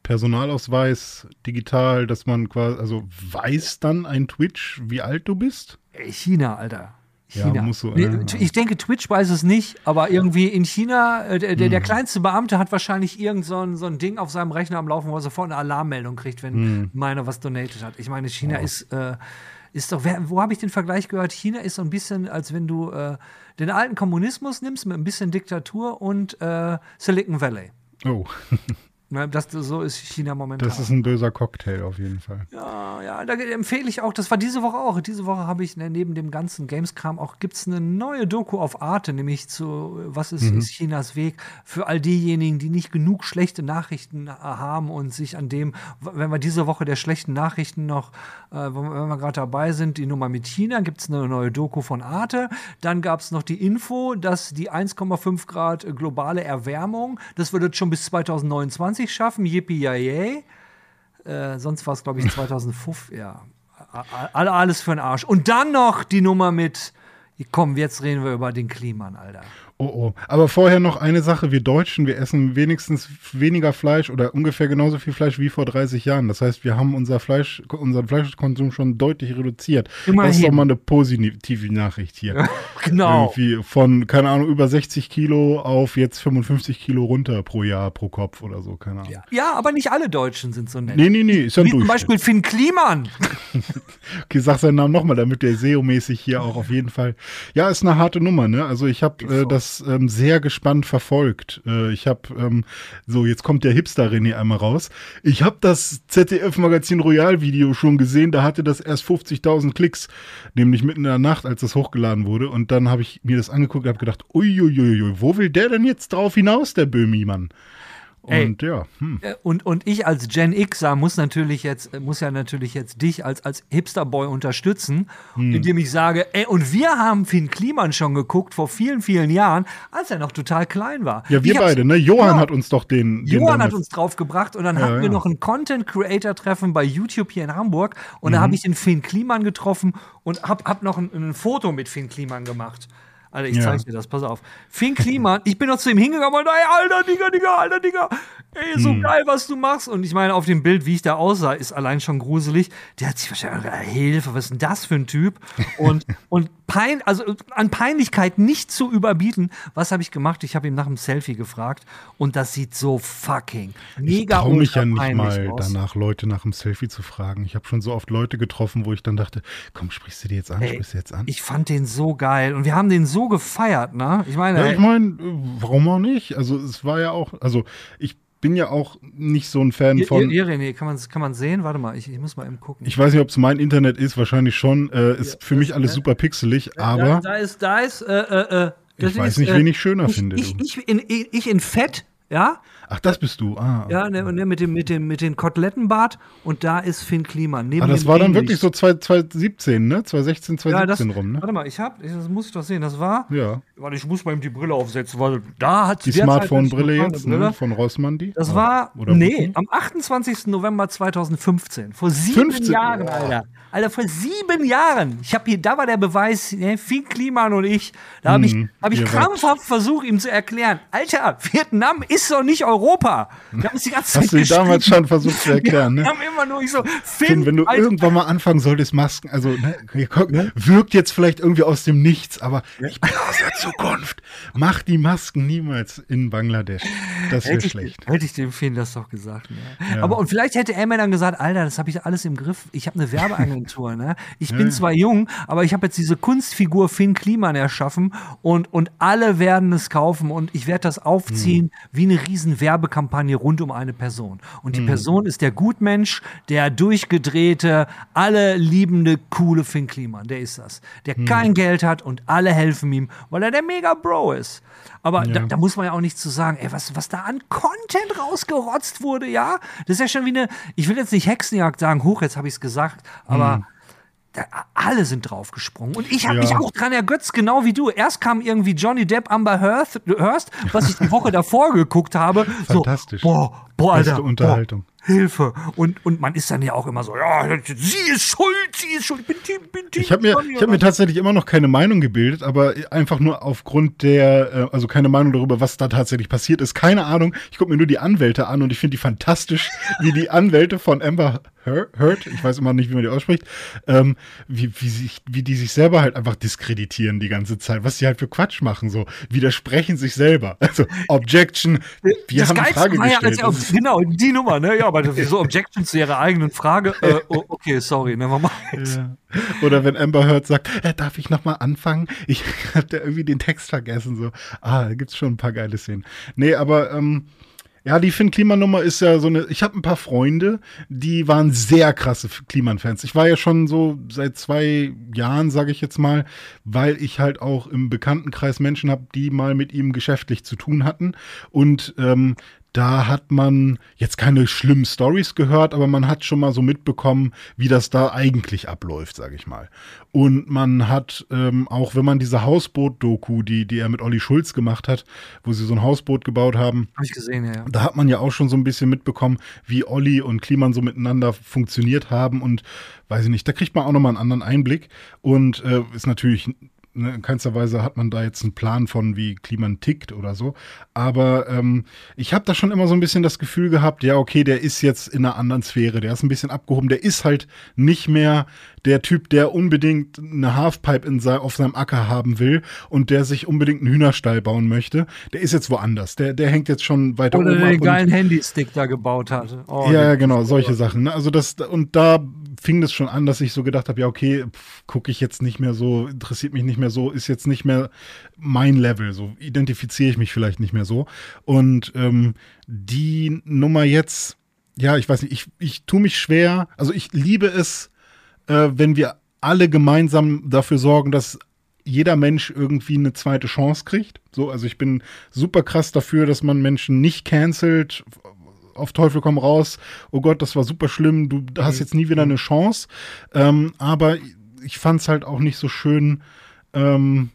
Personalausweis digital, dass man quasi, also weiß dann ein Twitch, wie alt du bist? China, Alter. Ja, China. muss so, ja. Ich denke, Twitch weiß es nicht, aber irgendwie in China, äh, der, der, Hm. kleinste Beamte hat wahrscheinlich irgend so ein, so ein Ding auf seinem Rechner am Laufen, wo er sofort eine Alarmmeldung kriegt, wenn Hm. meiner was donated hat. Ich meine, China ist, äh, ist doch, wer, wo habe ich den Vergleich gehört? China ist so ein bisschen, als wenn du äh, den alten Kommunismus nimmst mit ein bisschen Diktatur und äh, Silicon Valley. Oh, (laughs) Das, so ist China momentan. das ist ein böser Cocktail auf jeden Fall. Ja, ja, da empfehle ich auch, das war diese Woche auch. Diese Woche habe ich ne, neben dem ganzen Games-Kram auch, gibt es eine neue Doku auf Arte, nämlich zu Was ist, ist Chinas Weg für all diejenigen, die nicht genug schlechte Nachrichten äh, haben und sich an dem, wenn wir diese Woche der schlechten Nachrichten noch, äh, wenn wir gerade dabei sind, die Nummer mit China, gibt es eine neue Doku von Arte. Dann gab es noch die Info, dass die 1,5 Grad globale Erwärmung, das würde schon bis 2029 schaffen, yippie yay. Äh, sonst war es, glaube ich, (laughs) 2005. ja. Alles für den Arsch. Und dann noch die Nummer mit Komm, jetzt reden wir über den Kliman, Alter. Oh, oh. Aber vorher noch eine Sache. Wir Deutschen, wir essen wenigstens weniger Fleisch oder ungefähr genauso viel Fleisch wie vor 30 Jahren. Das heißt, wir haben unser Fleisch, unseren Fleischkonsum schon deutlich reduziert. Immerhin. Das ist doch mal eine positive Nachricht hier. (laughs) genau. Irgendwie von, keine Ahnung, über 60 Kilo auf jetzt 55 Kilo runter pro Jahr, pro Kopf oder so, keine Ahnung. Ja, ja aber nicht alle Deutschen sind so nett. Nee, nee, nee, ist ja ein Wie zum. Beispiel Finn Kliman. (laughs) Okay, sag seinen Namen nochmal, damit der SEO-mäßig hier auch auf jeden Fall. Ja, ist eine harte Nummer, ne? Also ich habe äh, das ähm, sehr gespannt verfolgt. Äh, ich habe ähm, so jetzt kommt der Hipster René einmal raus. Ich habe das ZDF Magazin Royal Video schon gesehen. Da hatte das erst 50.000 Klicks, nämlich mitten in der Nacht, als das hochgeladen wurde. Und dann habe ich mir das angeguckt und habe gedacht, uiuiui, wo will der denn jetzt drauf hinaus, der Böhmi-Mann? Ey. Und ja, hm. Äh, Und, und ich als Gen Xer muss natürlich jetzt, äh, muss ja natürlich jetzt dich als, als Hipsterboy unterstützen, Hm. indem ich sage, ey, und wir haben Finn Kliman schon geguckt vor vielen, vielen Jahren, als er noch total klein war. ja, wir Ich beide, ne? Johann Ja. hat uns doch den. den Johann hat uns draufgebracht und dann Ja, hatten wir ja. noch ein Content Creator Treffen bei YouTube hier in Hamburg und Mhm. da habe ich den Finn Kliman getroffen und hab, hab noch ein, ein Foto mit Finn Kliman gemacht. Alter, ich Ja. zeig dir das, pass auf. Finn Kliman, ich bin noch zu ihm hingegangen und ey, alter Digga, Digga, alter Digga, ey, so Mhm. geil, was du machst. Und ich meine, auf dem Bild, wie ich da aussah, ist allein schon gruselig. Der hat sich wahrscheinlich Hilfe, was ist denn das für ein Typ? Und, (laughs) und pein, also an Peinlichkeit nicht zu überbieten. Was habe ich gemacht? Ich habe ihm nach einem Selfie gefragt und das sieht so fucking mega Ich traue mich ja nicht mal aus. danach, Leute nach dem Selfie zu fragen. Ich habe schon so oft Leute getroffen, wo ich dann dachte, komm, sprichst du die jetzt an, Ey, sprichst du jetzt an? Ich fand den so geil und wir haben den so gefeiert, ne? Ich meine, ja, ich meine, warum auch nicht? Also es war ja auch, also ich bin ja auch nicht so ein Fan von. hier, hier, René, kann man kann man sehen? Warte mal, ich, ich muss mal eben gucken. Ich weiß nicht, ob es mein Internet ist, wahrscheinlich schon. Äh, ist für mich alles super pixelig, da, aber da ist, da ist, äh, äh, äh, ich weiß ist, nicht, äh, wen ich schöner ich, finde. Ich, ich, in, ich in Fett, ja, Ach, das bist du. Ah, ja, ne, ne, mit dem mit dem mit dem Kotelettenbart und da ist Finn Kliman neben ah das war dann wirklich so 2017, ne? 2016, ja, das, 2017 rum, ne? Warte mal, ich hab, ich, das muss ich doch sehen, das war, Ja. warte, ich muss mal eben die Brille aufsetzen, weil da hat Die ich Smartphone-Brille jetzt, ne? Von Rossmann, die? Das war, oder nee, Wutten? am 28. November 2015. Vor sieben 15? Jahren, Boah. Alter. Alter, vor sieben Jahren. Ich habe hier, da war der Beweis, ne, Finn Kliman und ich, da habe ich, Hm, hab ich wart- krampfhaft versucht, ihm zu erklären, Alter, Vietnam ist doch nicht Europa. Wir haben uns die ganze Zeit Hast du damals schon versucht zu erklären, Wir ne? haben immer nur ich so, Finn, Finn, wenn du Alter, irgendwann mal anfangen solltest, Masken, also ne, wirkt jetzt vielleicht irgendwie aus dem Nichts, aber ich bin aus der Zukunft. Mach die Masken niemals in Bangladesch. Das wäre schlecht. hätte ich dem Finn das doch gesagt. Ne? Ja. Aber und vielleicht hätte er mir dann gesagt, Alter, das habe ich alles im Griff. Ich habe eine Werbeagentur. ne? Ich bin zwar jung, aber ich habe jetzt diese Kunstfigur Finn Kliman erschaffen und, und alle werden es kaufen und ich werde das aufziehen Hm. wie eine riesen Werbekampagne rund um eine Person. Und die Person ist der Gutmensch, der durchgedrehte, alle liebende, coole Finn Kliman. Der ist das. Der Hm. kein Geld hat und alle helfen ihm, weil er der Mega-Bro ist. Aber da, Ja. da muss man ja auch nichts zu sagen. Ey, was, was da an Content rausgerotzt wurde, ja? Das ist ja schon wie eine, ich will jetzt nicht Hexenjagd sagen, hoch, jetzt habe ich es gesagt, aber da, alle sind draufgesprungen. Und ich habe. Ja. mich auch dran ergötzt, genau wie du. Erst kam irgendwie Johnny Depp, Amber Hearst, Hearst was ich die Woche (laughs) davor geguckt habe. Fantastisch. So, boah, boah, Beste Alter. Unterhaltung. Boah, Hilfe. Und, und man ist dann ja auch immer so, ja, sie ist schuld, sie ist schuld. Ich bin Team, bin Team Ich habe mir, ich hab mir tatsächlich immer noch keine Meinung gebildet, aber einfach nur aufgrund der, äh, also keine Meinung darüber, was da tatsächlich passiert ist. Keine Ahnung. Ich gucke mir nur die Anwälte an und ich finde die fantastisch, wie die Anwälte von Amber Heard, ich weiß immer nicht, wie man die ausspricht, ähm, wie, wie, sich, wie die sich selber halt einfach diskreditieren die ganze Zeit, was sie halt für Quatsch machen, so widersprechen sich selber. (laughs) Also Objection, wir haben eine Geilste Frage war ja, gestellt. als Das ist- genau, die Nummer, ne? Ja, aber so Objections zu ihrer eigenen Frage. (laughs) Äh, oh, okay, sorry, never mind. Ja. Oder wenn Amber Heard sagt, äh, darf ich noch mal anfangen? Ich (laughs) habe irgendwie den Text vergessen. So, ah, da gibt's schon ein paar geile Szenen. Nee, aber ähm, ja, die Finn-Kliman-Nummer ist ja so eine. Ich habe ein paar Freunde, die waren sehr krasse Kliman-Fans. Ich war ja schon so seit zwei Jahren, sage ich jetzt mal, weil ich halt auch im Bekanntenkreis Menschen habe, die mal mit ihm geschäftlich zu tun hatten. Und ähm, da hat man jetzt keine schlimmen Stories gehört, aber man hat schon mal so mitbekommen, wie das da eigentlich abläuft, sage ich mal. Und man hat ähm, auch, wenn man diese Hausboot-Doku, die, die er mit Olli Schulz gemacht hat, wo sie so ein Hausboot gebaut haben, Hab ich gesehen, ja, ja. da hat man ja auch schon so ein bisschen mitbekommen, wie Olli und Kliman so miteinander funktioniert haben und weiß ich nicht, da kriegt man auch nochmal einen anderen Einblick und äh, ist natürlich ne, in keinster Weise hat man da jetzt einen Plan von, wie Kliman tickt oder so. Aber ähm, ich habe da schon immer so ein bisschen das Gefühl gehabt, ja, okay, der ist jetzt in einer anderen Sphäre, der ist ein bisschen abgehoben, der ist halt nicht mehr der Typ, der unbedingt eine Halfpipe in sein, auf seinem Acker haben will und der sich unbedingt einen Hühnerstall bauen möchte. Der ist jetzt woanders. Der, der hängt jetzt schon weiter Oder oben. den ab geilen Handystick da gebaut hat. Oh, ja, genau, solche Sachen. Ne? Also das, und da fing das schon an, dass ich so gedacht habe, ja, okay, gucke ich jetzt nicht mehr so, interessiert mich nicht mehr so, ist jetzt nicht mehr mein Level, so identifiziere ich mich vielleicht nicht mehr so. Und ähm, die Nummer jetzt, ja, ich weiß nicht, ich, ich tue mich schwer, also ich liebe es, äh, wenn wir alle gemeinsam dafür sorgen, dass jeder Mensch irgendwie eine zweite Chance kriegt. So, also ich bin super krass dafür, dass man Menschen nicht cancelt, auf Teufel komm raus, oh Gott, das war super schlimm, du hast jetzt nie wieder eine Chance. Ähm, aber ich fand es halt auch nicht so schön. Ähm,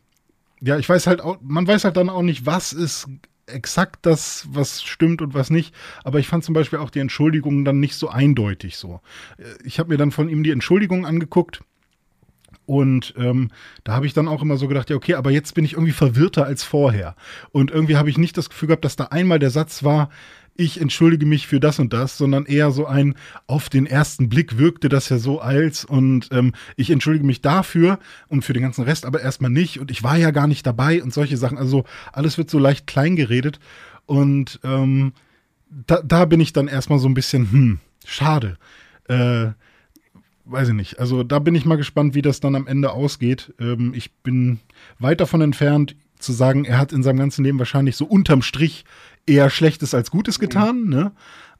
ja, ich weiß halt auch, man weiß halt dann auch nicht, was ist exakt das, was stimmt und was nicht. Aber ich fand zum Beispiel auch die Entschuldigungen dann nicht so eindeutig so. Äh, Ich habe mir dann von ihm die Entschuldigung angeguckt. Und ähm, da habe ich dann auch immer so gedacht, ja, okay, aber jetzt bin ich irgendwie verwirrter als vorher. Und irgendwie habe ich nicht das Gefühl gehabt, dass da einmal der Satz war, ich entschuldige mich für das und das, sondern eher so ein, auf den ersten Blick wirkte das ja so als und ähm, ich entschuldige mich dafür und für den ganzen Rest aber erstmal nicht und ich war ja gar nicht dabei und solche Sachen. Also alles wird so leicht klein geredet und ähm, da, da bin ich dann erstmal so ein bisschen, hm, schade. Äh, weiß ich nicht. Also da bin ich mal gespannt, wie das dann am Ende ausgeht. Ähm, ich bin weit davon entfernt zu sagen, er hat in seinem ganzen Leben wahrscheinlich so unterm Strich eher Schlechtes als Gutes getan, ne?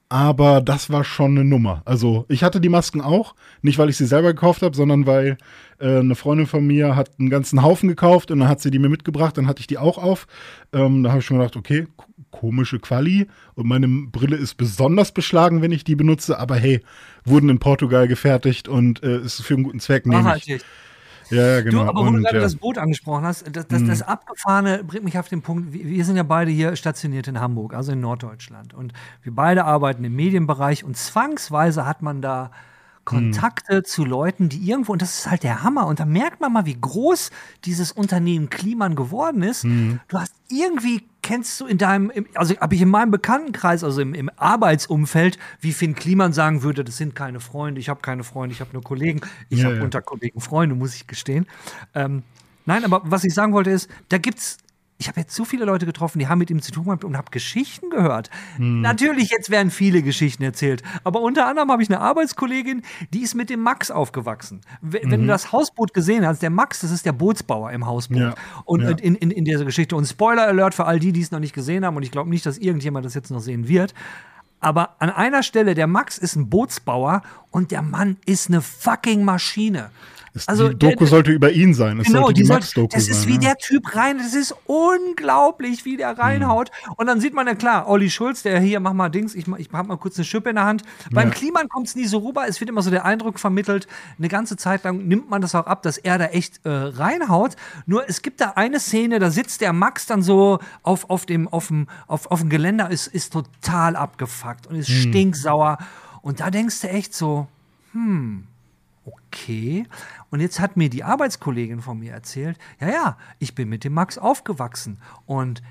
Aber das war schon eine Nummer. Also ich hatte die Masken auch, nicht weil ich sie selber gekauft habe, sondern weil äh, eine Freundin von mir hat einen ganzen Haufen gekauft und dann hat sie die mir mitgebracht, dann hatte ich die auch auf. Ähm, da habe ich schon gedacht, okay, komische Quali und meine Brille ist besonders beschlagen, wenn ich die benutze, aber hey, wurden in Portugal gefertigt und äh, ist für einen guten Zweck, nehme ich. Nachhaltig. Ja, ja, genau. Du, aber wo du und, gerade ja. das Boot angesprochen hast, das, das, das Abgefahrene bringt mich auf den Punkt, wir sind ja beide hier stationiert in Hamburg, also in Norddeutschland. Und wir beide arbeiten im Medienbereich und zwangsweise hat man da Kontakte zu Leuten, die irgendwo, und das ist halt der Hammer, und da merkt man mal, wie groß dieses Unternehmen Kliman geworden ist. Du hast irgendwie, kennst du in deinem, also habe ich in meinem Bekanntenkreis, also im, im Arbeitsumfeld, wie Finn Kliman sagen würde, das sind keine Freunde, ich habe keine Freunde, ich habe nur Kollegen, ich Ja, habe ja. unter Kollegen Freunde, muss ich gestehen. Ähm, nein, aber was ich sagen wollte ist, da gibt's ich habe jetzt so viele Leute getroffen, die haben mit ihm zu tun gehabt und habe Geschichten gehört. Hm. Natürlich, jetzt werden viele Geschichten erzählt. Aber unter anderem habe ich eine Arbeitskollegin, die ist mit dem Max aufgewachsen. Wenn du das Hausboot gesehen hast, der Max, das ist der Bootsbauer im Hausboot. Mhm. Ja. Und Ja. in, in, in dieser Geschichte. Und Spoiler Alert für all die, die es noch nicht gesehen haben. Und ich glaube nicht, dass irgendjemand das jetzt noch sehen wird. Aber an einer Stelle, der Max ist ein Bootsbauer und der Mann ist eine fucking Maschine. Ist, Also, die Doku der- sollte über ihn sein. Es Genau, sollte die, die Max-Doku das sein. ist wie ja. der Typ rein, das ist unglaublich, wie der reinhaut. Und dann sieht man ja klar, Olli Schulz, der hier, mach mal Dings, ich, ich hab mal kurz eine Schippe in der Hand. Beim Ja. Kliman kommt es nie so rüber, es wird immer so der Eindruck vermittelt, eine ganze Zeit lang nimmt man das auch ab, dass er da echt äh, reinhaut. Nur es gibt da eine Szene, da sitzt der Max dann so auf, auf, dem, auf, dem, auf, auf dem Geländer, ist, ist total abgefuckt und ist Hm. stinksauer. Und da denkst du echt so, okay. Und jetzt hat mir die Arbeitskollegin von mir erzählt, ja, ja, ich bin mit dem Max aufgewachsen und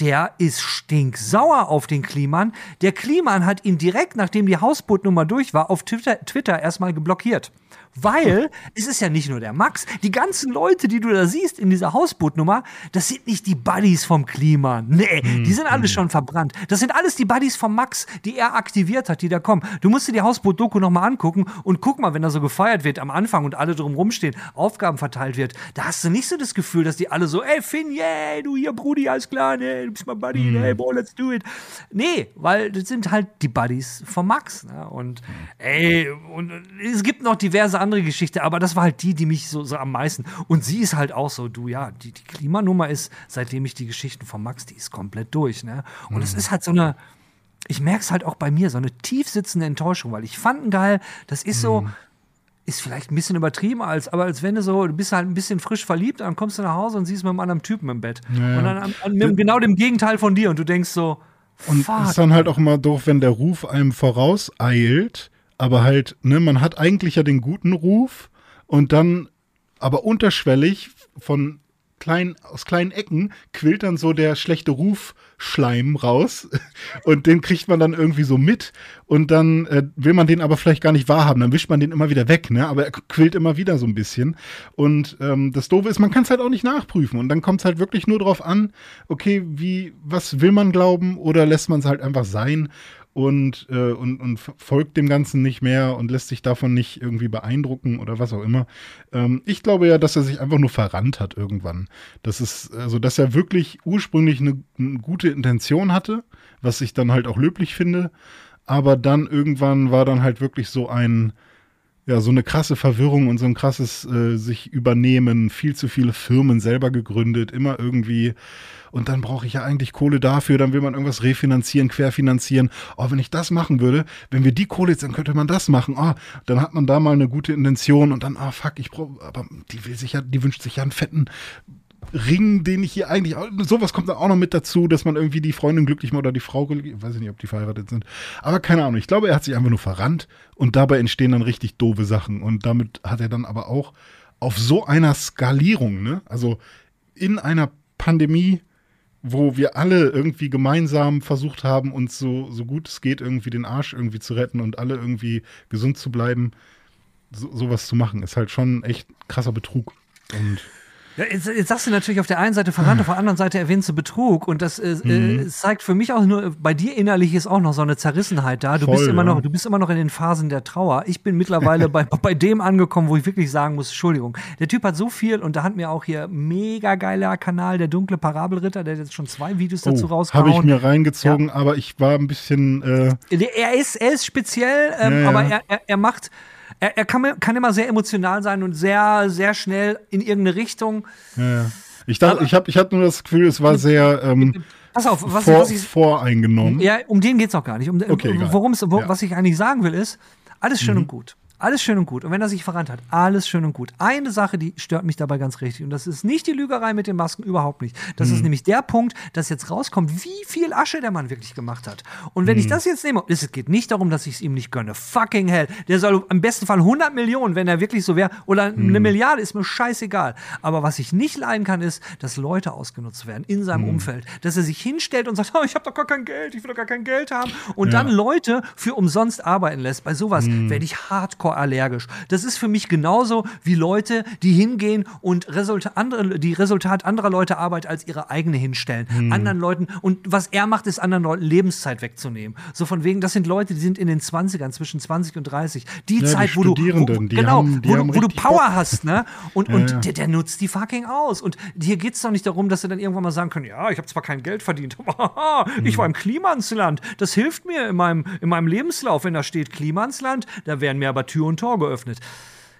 der ist stinksauer auf den Kliman. Der Kliman hat ihn direkt, nachdem die Hausbootnummer durch war, auf Twitter, Twitter erstmal geblockiert. Weil es ist ja nicht nur der Max, die ganzen Leute, die du da siehst in dieser Hausbootnummer, das sind nicht die Buddies vom Kliman. Nee, die sind alle schon verbrannt. Das sind alles die Buddies vom Max, die er aktiviert hat, die da kommen. Du musst dir die Hausboot-Doku nochmal angucken und guck mal, wenn da so gefeiert wird am Anfang und alle drum rumstehen, Aufgaben verteilt wird, da hast du nicht so das Gefühl, dass die alle so, ey Finn, yeah, du hier Brudi, alles klar, nee, du bist mein Buddy, hey, boah, let's do it. Nee, weil das sind halt die Buddies vom Max. Ne? Und ey, und es gibt noch diverse andere Geschichten, aber das war halt die, die mich so, so am meisten. Und sie ist halt auch so, du, ja, die, die Klimanummer ist, seitdem ich die Geschichten von Max, die ist komplett durch. Ne? Und es ist halt so eine, ich merke es halt auch bei mir, so eine tief sitzende Enttäuschung, weil ich fand ihn geil, das ist so, ist vielleicht ein bisschen übertrieben, als, aber als wenn du so, du bist halt ein bisschen frisch verliebt, dann kommst du nach Hause und siehst mit einem anderen Typen im Bett. Und dann an, an, mit genau dem Gegenteil von dir und du denkst so, Und fuck. ist dann halt auch immer doof, wenn der Ruf einem vorauseilt, aber halt, ne, man hat eigentlich ja den guten Ruf und dann aber unterschwellig von kleinen, aus kleinen Ecken quillt dann so der schlechte Rufschleim raus (laughs) und den kriegt man dann irgendwie so mit und dann äh, will man den aber vielleicht gar nicht wahrhaben, dann wischt man den immer wieder weg, ne? aber er quillt immer wieder so ein bisschen und ähm, das Doofe ist, man kann es halt auch nicht nachprüfen und dann kommt es halt wirklich nur drauf an, okay, wie, was will man glauben oder lässt man es halt einfach sein und, äh, und, und folgt dem Ganzen nicht mehr und lässt sich davon nicht irgendwie beeindrucken oder was auch immer. Ähm, ich glaube ja, dass er sich einfach nur verrannt hat irgendwann. Das ist, also, dass er wirklich ursprünglich eine, eine gute Intention hatte, was ich dann halt auch löblich finde. Aber dann irgendwann war dann halt wirklich so ein, ja, so eine krasse Verwirrung und so ein krasses äh, sich übernehmen, viel zu viele Firmen selber gegründet, immer irgendwie und dann brauche ich ja eigentlich Kohle dafür, dann will man irgendwas refinanzieren, querfinanzieren. Oh, wenn ich das machen würde, wenn wir die Kohle jetzt, dann könnte man das machen. Oh, dann hat man da mal eine gute Intention und dann, ah, oh, fuck, ich brauche, aber die will sich ja, die wünscht sich ja einen fetten Ring, den ich hier eigentlich, sowas kommt dann auch noch mit dazu, dass man irgendwie die Freundin glücklich macht oder die Frau glücklich, weiß ich nicht, ob die verheiratet sind. Aber keine Ahnung, ich glaube, er hat sich einfach nur verrannt und dabei entstehen dann richtig doofe Sachen und damit hat er dann aber auch auf so einer Skalierung, ne, also in einer Pandemie wo wir alle irgendwie gemeinsam versucht haben, uns so, so gut es geht, irgendwie den Arsch irgendwie zu retten und alle irgendwie gesund zu bleiben, so, sowas zu machen, ist halt schon echt krasser Betrug. Und ja, jetzt, jetzt, sagst du natürlich auf der einen Seite Verrat, auf der anderen Seite erwähnst du Betrug und das äh, mhm. äh, zeigt für mich auch nur, bei dir innerlich ist auch noch so eine Zerrissenheit da. Du Voll, bist immer ja. noch, du bist immer noch in den Phasen der Trauer. Ich bin mittlerweile (laughs) bei, bei dem angekommen, wo ich wirklich sagen muss, Entschuldigung. Der Typ hat so viel und da hat mir auch hier mega geiler Kanal, der dunkle Parabelritter, der hat jetzt schon zwei Videos dazu oh, rausgehauen. Habe ich mir reingezogen, ja. aber ich war ein bisschen. Äh er ist, er ist speziell, ähm, aber er, er, er macht er, er kann, kann, immer sehr emotional sein und sehr, sehr schnell in irgendeine Richtung. Ja, ich dachte, ich habe ich hab nur das Gefühl, es war sehr ähm, Pass auf, was, vor, was ich, voreingenommen. Ja, um den geht es auch gar nicht. Um, okay, worum es, wo, ja. Was ich eigentlich sagen will, ist, alles schön mhm. und gut. Alles schön und gut. Und wenn er sich verrannt hat, alles schön und gut. Eine Sache, die stört mich dabei ganz richtig. Und das ist nicht die Lügerei mit den Masken, überhaupt nicht. Das mhm. ist nämlich der Punkt, dass jetzt rauskommt, wie viel Asche der Mann wirklich gemacht hat. Und wenn mhm. ich das jetzt nehme, es geht nicht darum, dass ich es ihm nicht gönne. Fucking hell. Der soll im besten Fall 100 Millionen, wenn er wirklich so wäre, oder mhm. eine Milliarde, ist mir scheißegal. Aber was ich nicht leiden kann, ist, dass Leute ausgenutzt werden in seinem mhm. Umfeld. Dass er sich hinstellt und sagt, oh, (laughs) ich habe doch gar kein Geld, ich will doch gar kein Geld haben. Und ja. dann Leute für umsonst arbeiten lässt. Bei sowas mhm. werde ich hardcore allergisch. Das ist für mich genauso wie Leute, die hingehen und Resultat, andere, die Resultat anderer Leute Arbeit als ihre eigene hinstellen. Hm. Anderen Leuten, und was er macht, ist anderen Leuten Lebenszeit wegzunehmen. So von wegen, das sind Leute, die sind in den 20ern, zwischen 20 und 30. Die ja, Zeit, die wo du, wo, genau, haben, wo, wo du Power Bock. hast, ne? Und, ja, und ja. Der, der, nutzt die fucking aus. Und hier geht es doch nicht darum, dass sie dann irgendwann mal sagen können, ja, ich habe zwar kein Geld verdient, aber (laughs) ich war im Klimansland. Das hilft mir in meinem, in meinem Lebenslauf, wenn da steht Klimansland, da werden mir aber Tür und Tor geöffnet.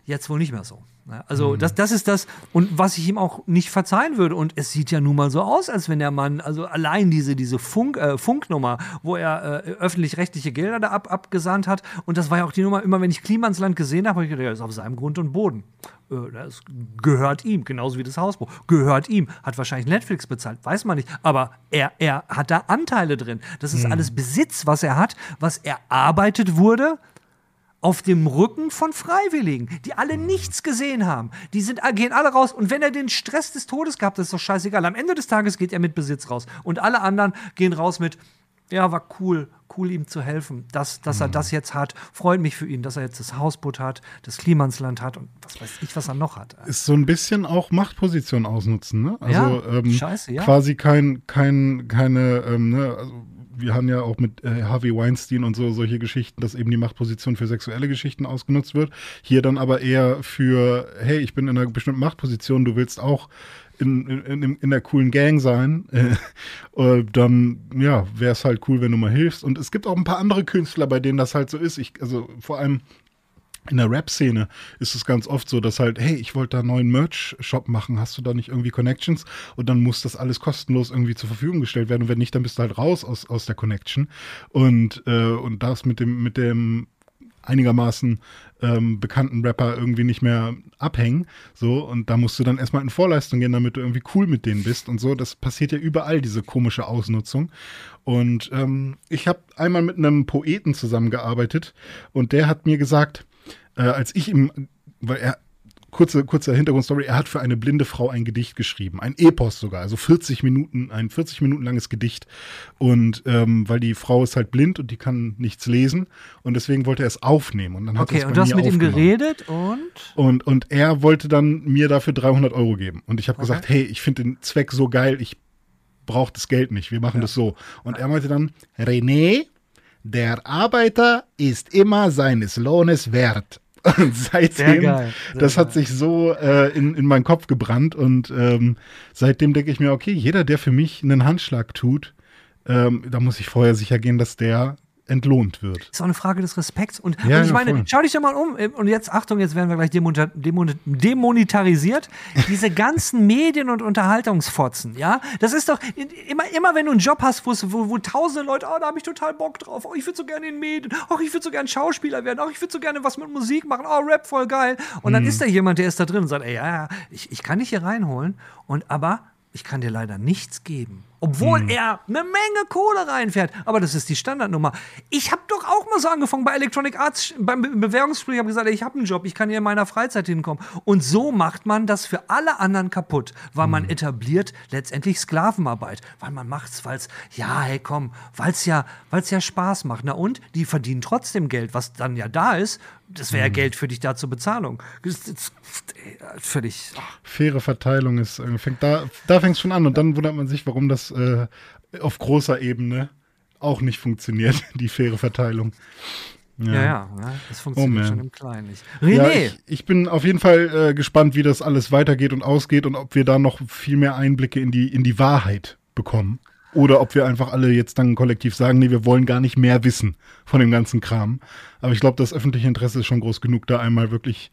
Jetzt wohl nicht mehr so. Also mhm. das, das ist das, und was ich ihm auch nicht verzeihen würde. Und es sieht ja nun mal so aus, als wenn der Mann, also allein diese, diese Funk, äh, Funknummer, wo er äh, öffentlich-rechtliche Gelder da ab, abgesandt hat, und das war ja auch die Nummer, immer wenn ich Klima ins Land gesehen habe, habe ich gedacht, das ist auf seinem Grund und Boden. Äh, das gehört ihm, genauso wie das Hausbau. Gehört ihm. Hat wahrscheinlich Netflix bezahlt, weiß man nicht. Aber er, er hat da Anteile drin. Das ist mhm. alles Besitz, was er hat, was erarbeitet wurde auf dem Rücken von Freiwilligen, die alle nichts gesehen haben. Die sind, gehen alle raus. Und wenn er den Stress des Todes gehabt hat, ist doch scheißegal. Am Ende des Tages geht er mit Besitz raus. Und alle anderen gehen raus mit, ja, war cool, cool ihm zu helfen, dass, dass er mhm. das jetzt hat. Freut mich für ihn, dass er jetzt das Hausboot hat, das Klimansland hat und was weiß ich, was er noch hat. Ist so ein bisschen auch Machtposition ausnutzen, ne? Also ja, ähm, scheiße, ja. quasi kein, kein, keine, ähm, ne, also wir haben ja auch mit äh, Harvey Weinstein und so solche Geschichten, dass eben die Machtposition für sexuelle Geschichten ausgenutzt wird. Hier dann aber eher für, hey, ich bin in einer bestimmten Machtposition, du willst auch in, in, in der coolen Gang sein, äh, dann ja, wäre es halt cool, wenn du mal hilfst. Und es gibt auch ein paar andere Künstler, bei denen das halt so ist. Ich, also vor allem in der Rap-Szene ist es ganz oft so, dass halt, hey, ich wollte da einen neuen Merch-Shop machen, hast du da nicht irgendwie Connections? Und dann muss das alles kostenlos irgendwie zur Verfügung gestellt werden. Und wenn nicht, dann bist du halt raus aus, aus der Connection. Und, äh, und das mit dem, mit dem einigermaßen ähm, bekannten Rapper irgendwie nicht mehr abhängen. So, und da musst du dann erstmal in Vorleistung gehen, damit du irgendwie cool mit denen bist und so. Das passiert ja überall, diese komische Ausnutzung. Und ähm, ich habe einmal mit einem Poeten zusammengearbeitet und der hat mir gesagt, äh, als ich ihm, weil er kurze, kurze Hintergrundstory. Er hat für eine blinde Frau ein Gedicht geschrieben. Ein Epos sogar. Also 40 Minuten, ein 40 Minuten langes Gedicht. Und ähm, weil die Frau ist halt blind und die kann nichts lesen. Und deswegen wollte er es aufnehmen. Und dann hat Okay, und du hast mit ihm geredet und? Und, und er wollte dann mir dafür 300 Euro geben. Und ich habe gesagt, hey, ich finde den Zweck so geil, ich brauche das Geld nicht, wir machen das so. Und er meinte dann, René, der Arbeiter ist immer seines Lohnes wert. Und seitdem, geil, das hat geil. sich so äh, in, in meinen Kopf gebrannt und ähm, seitdem denke ich mir, okay, jeder, der für mich einen Handschlag tut, ähm, da muss ich vorher sicher gehen, dass der entlohnt wird. Ist auch eine Frage des Respekts. Und, Ja, und ich ja, meine, voll. schau dich doch mal um. Und jetzt, Achtung, jetzt werden wir gleich demonta demon demonetarisiert. Diese ganzen Medien- und Unterhaltungsfotzen, ja? Das ist doch immer, immer wenn du einen Job hast, wo, wo tausende Leute, oh, da habe ich total Bock drauf. Oh, ich würde so gerne in den Medien. Oh, ich würde so gerne Schauspieler werden. Oh, ich würde so gerne was mit Musik machen. Oh, Rap voll geil. Und Mhm. dann ist da jemand, der ist da drin und sagt, ey, ja, ja, ich, ich kann dich hier reinholen. Und aber ich kann dir leider nichts geben. Obwohl Hm. er eine Menge Kohle reinfährt. Aber das ist die Standardnummer. Ich habe doch auch mal so angefangen bei Electronic Arts, beim Be- Bewerbungsgespräch, habe gesagt, ich habe einen Job, ich kann hier in meiner Freizeit hinkommen. Und so macht man das für alle anderen kaputt, weil man Hm. etabliert letztendlich Sklavenarbeit. Weil man macht's, weil es, ja, hey, komm, weil es ja, weil's ja Spaß macht. Na und? Die verdienen trotzdem Geld, was dann ja da ist. Das Hm. wäre ja Geld für dich da zur Bezahlung. Das ist ey, völlig. faire Verteilung ist, äh, fängt da, da fängt es schon an und dann wundert man sich, warum das äh, auf großer Ebene auch nicht funktioniert, (laughs) die faire Verteilung. Ja, ja, ja das funktioniert man. schon im Kleinen nicht. Ja, René, ich, ich bin auf jeden Fall äh, gespannt, wie das alles weitergeht und ausgeht und ob wir da noch viel mehr Einblicke in die, in die Wahrheit bekommen. Oder ob wir einfach alle jetzt dann kollektiv sagen, nee, wir wollen gar nicht mehr wissen von dem ganzen Kram. Aber ich glaube, das öffentliche Interesse ist schon groß genug, da einmal wirklich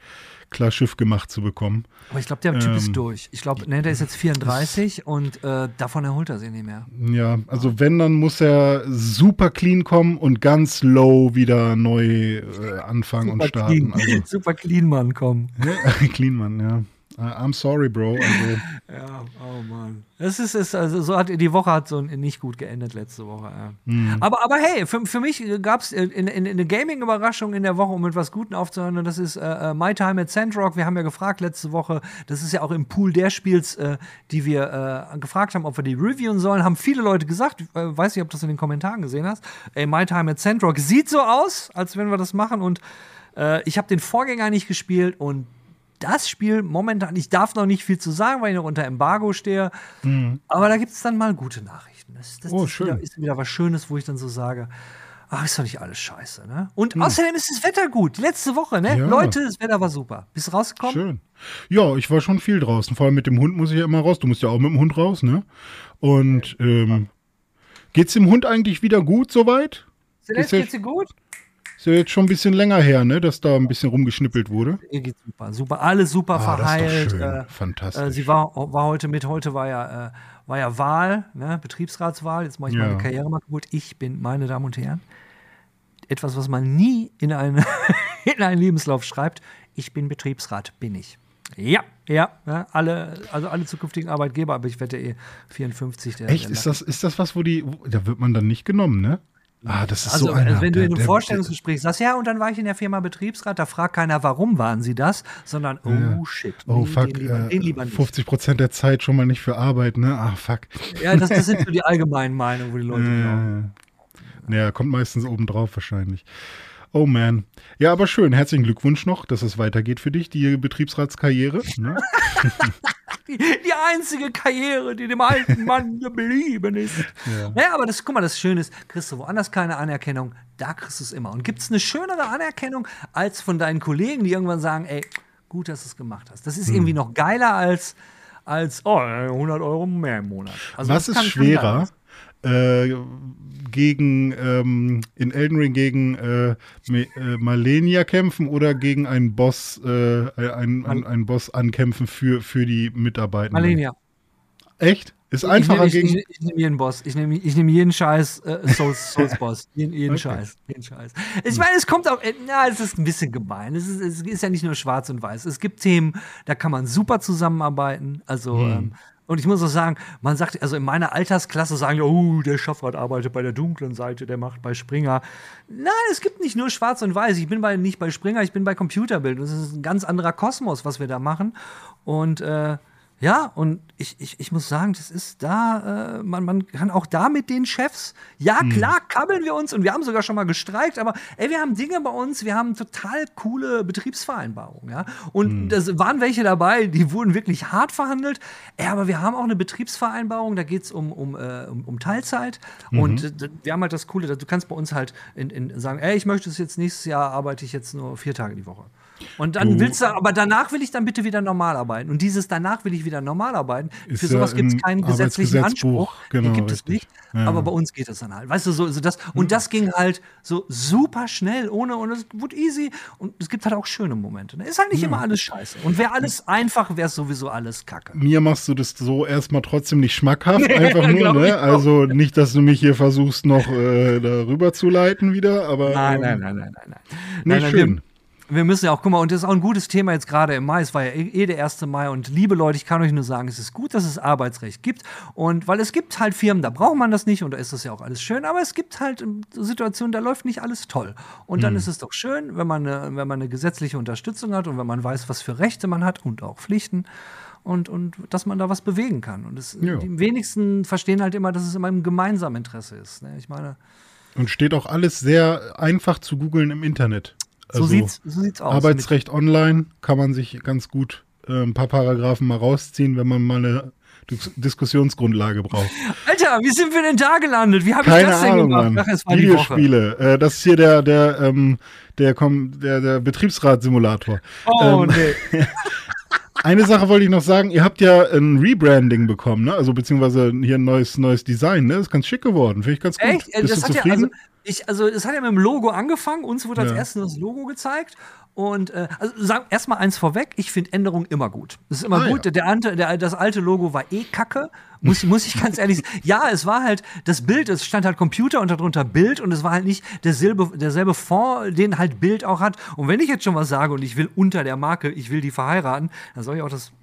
klar Schiff gemacht zu bekommen. Aber ich glaube, der Typ Ähm, ist durch. Ich glaube, ne, der ist jetzt 34 und äh, davon erholt er sich nicht mehr. Ja, also wenn, dann muss er super clean kommen und ganz low wieder neu äh, anfangen und starten. clean, (laughs) super clean Mann, komm. Also, (laughs) clean, Mann, ja. I'm sorry, Bro. Also, (laughs) Ja, oh Mann. Es ist, ist also so hat die Woche hat so nicht gut geendet letzte Woche. Ja. Mhm. Aber, aber hey, für, für mich gab es in, in, in eine Gaming-Überraschung in der Woche, um mit was Guten aufzuhören. Und das ist äh, äh, My Time at Sandrock. Wir haben ja gefragt letzte Woche, das ist ja auch im Pool der Spiels, äh, die wir äh, gefragt haben, ob wir die reviewen sollen. Haben viele Leute gesagt, ich äh, weiß nicht, ob du das in den Kommentaren gesehen hast. Ey, My Time at Sandrock sieht so aus, als wenn wir das machen. Und äh, ich habe den Vorgänger nicht gespielt und das Spiel momentan, ich darf noch nicht viel zu sagen, weil ich noch unter Embargo stehe. Aber da gibt es dann mal gute Nachrichten. Das, das Mhm. Oh, ist, schön. Wieder, ist wieder was Schönes, wo ich dann so sage, ach, ist doch nicht alles scheiße, ne? Mhm. Und außerdem ist das Wetter gut. Die letzte Woche, ne? Ja. Leute, das Wetter war super. Bist du rausgekommen? schön. Ja, ich war schon viel draußen. Vor allem mit dem Hund muss ich ja immer raus. Du musst ja auch mit dem Hund raus, ne? Und ähm, geht's dem Hund eigentlich wieder gut soweit? Ja- geht's dir gut? Ist ja jetzt schon ein bisschen länger her, ne? Dass da ein bisschen rumgeschnippelt wurde. Geht's super. Super, alles super Ah, verheilt. schön. Äh, Fantastisch. Äh, sie war, war heute mit, heute war ja, äh, war ja Wahl, ne? Betriebsratswahl. Jetzt mache ich Ja. meine Karriere mal kaputt. Ich bin, meine Damen und Herren, etwas, was man nie in, eine, (laughs) in einen Lebenslauf schreibt. Ich bin Betriebsrat, bin ich. Ja, ja, ja, alle, also alle zukünftigen Arbeitgeber, aber ich wette eh 54. Der, Echt? der Ist das, ist das was, wo die. wo- Da wird man dann nicht genommen, ne? Ah, das ist Also, so einer. wenn du in einem der- Vorstellungsgespräch sagst, ja, und dann war ich in der Firma Betriebsrat, da fragt keiner, warum waren sie das, sondern, oh shit, Oh, nee, fuck. den, lieber, äh, den lieber nicht. 50 Prozent der Zeit schon mal nicht für Arbeit, ne? Ah, fuck. Ja, das, das sind so die allgemeinen Meinungen, wo die Leute (laughs) glauben. Äh, ja, kommt meistens oben drauf wahrscheinlich. Oh man. Ja, aber schön. Herzlichen Glückwunsch noch, dass es weitergeht für dich, die Betriebsratskarriere. Ne? (laughs) Die, die einzige Karriere, die dem alten Mann (laughs) geblieben ist. Ja. Naja, aber das, guck mal, das Schöne ist, kriegst du woanders keine Anerkennung, da kriegst du es immer. Und gibt es eine schönere Anerkennung als von deinen Kollegen, die irgendwann sagen, ey, gut, dass du es gemacht hast. Das ist Hm. irgendwie noch geiler als, als oh, 100 Euro mehr im Monat. Also Was das ist schwerer? Äh, gegen ähm, in Elden Ring gegen äh, Me- äh, Malenia kämpfen oder gegen einen Boss äh, einen, einen, einen Boss ankämpfen für, für die Mitarbeitenden? Malenia. Echt? Ist einfacher ich, gegen. Ich, ich, ich nehme jeden Boss. Ich nehme ich nehm jeden Scheiß äh, Souls, Souls Boss. (laughs) Jeden, jeden Okay. Scheiß. Jeden Scheiß. Ich meine, es kommt auch. äh, Na, es ist ein bisschen gemein. Es ist, es ist ja nicht nur schwarz und weiß. Es gibt Themen, da kann man super zusammenarbeiten. Also, Hm. ähm, Und ich muss auch sagen, man sagt, also in meiner Altersklasse sagen ja, oh, der Schaffrat arbeitet bei der dunklen Seite, der macht bei Springer. Nein, es gibt nicht nur schwarz und weiß. Ich bin bei, nicht bei Springer, ich bin bei Computerbild. Das ist ein ganz anderer Kosmos, was wir da machen. Und äh, ja, und ich, ich, ich muss sagen, das ist da, äh, man, man kann auch da mit den Chefs, ja Hm. klar, kabbeln wir uns und wir haben sogar schon mal gestreikt, aber ey, wir haben Dinge bei uns, wir haben total coole Betriebsvereinbarungen, ja. Und Hm. da waren welche dabei, die wurden wirklich hart verhandelt, ey, aber wir haben auch eine Betriebsvereinbarung, da geht es um, um, äh, um, um Teilzeit Mhm. und äh, wir haben halt das Coole, du kannst bei uns halt in, in sagen, ey, ich möchte es jetzt nächstes Jahr arbeite ich jetzt nur vier Tage die Woche. Und dann Du- willst du, aber danach will ich dann bitte wieder normal arbeiten. Und dieses danach will ich wieder normal arbeiten, für ja sowas gibt es keinen gesetzlichen Anspruch. genau, gibt es richtig. nicht. Ja. Aber bei uns geht das dann halt. Weißt du, so, so das, und das ging halt so super schnell, ohne, und es wurde easy. Und es gibt halt auch schöne Momente. Ne? Ist halt nicht immer alles scheiße. Und wäre alles einfach, wäre es sowieso alles Kacke. Mir machst du das so erstmal trotzdem nicht schmackhaft, (laughs) einfach nur, ne? Also nicht, dass du mich hier versuchst, noch äh, darüber zu leiten wieder, aber. Nein, ähm, nein, nein, nein, nein, nein. Nee, nein, nein schön. Wir, wir müssen ja auch, guck mal, und das ist auch ein gutes Thema jetzt gerade im Mai. Es war ja eh eh der 1. Mai. Und liebe Leute, ich kann euch nur sagen, es ist gut, dass es Arbeitsrecht gibt. Und weil es gibt halt Firmen, da braucht man das nicht und da ist das ja auch alles schön. Aber es gibt halt ähm, Situationen, da läuft nicht alles toll. Und dann ist es doch schön, wenn man, eine, wenn man eine gesetzliche Unterstützung hat und wenn man weiß, was für Rechte man hat und auch Pflichten. Und, und dass man da was bewegen kann. Und es, Ja. die wenigsten verstehen halt immer, dass es immer im gemeinsamen Interesse ist. Ne? Ich meine, Und steht auch alles sehr einfach zu googeln im Internet. So, Also sieht's, so sieht's aus. Arbeitsrecht online kann man sich ganz gut äh, ein paar Paragraphen mal rausziehen, wenn man mal eine Dis Diskussionsgrundlage braucht. (laughs) Alter, wie sind wir denn da gelandet? Wie habe ich das denn Ahnung, gemacht? Mann. Ach, es war. Videospiele. Äh, das ist hier der, der, ähm, der, der, der Betriebsrat-Simulator. Oh, Ähm, nee. (laughs) Eine Sache wollte ich noch sagen, ihr habt ja ein Rebranding bekommen, ne? Also beziehungsweise hier ein neues, neues Design, ne? Ist ganz schick geworden. Finde ich ganz gut. Echt? Äh, Bist Das du hat ja, zufrieden? also, ich, also, es hat ja mit dem Logo angefangen. Uns wurde als Ja. erstes das Logo gezeigt. Und äh, also sagen erstmal eins vorweg, ich finde Änderungen immer gut. Das ist immer Ah, gut. ja. Der, ante- der, das alte Logo war eh kacke. Muss, muss ich ganz ehrlich sagen. Ja, es war halt, das Bild, es stand halt Computer und darunter Bild und es war halt nicht derselbe, derselbe Fond, den halt Bild auch hat. Und wenn ich jetzt schon was sage und ich will unter der Marke, ich will die verheiraten, dann soll ich auch das.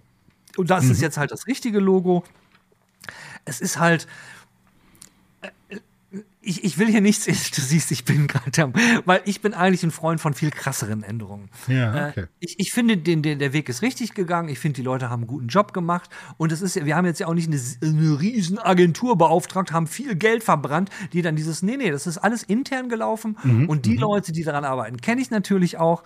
Und das ist jetzt halt das richtige Logo. Es ist halt, ich, ich will hier nichts, (laughs) du siehst, ich bin gerade am, weil ich bin eigentlich ein Freund von viel krasseren Änderungen. Ja, Äh, okay. ich, ich finde, den, den, der Weg ist richtig gegangen. Ich finde, die Leute haben einen guten Job gemacht. Und es ist wir haben jetzt ja auch nicht eine, eine riesen Agentur beauftragt, haben viel Geld verbrannt, die dann dieses, nee, nee, das ist alles intern gelaufen. Mhm, und die Leute, die daran arbeiten, kenne ich natürlich auch.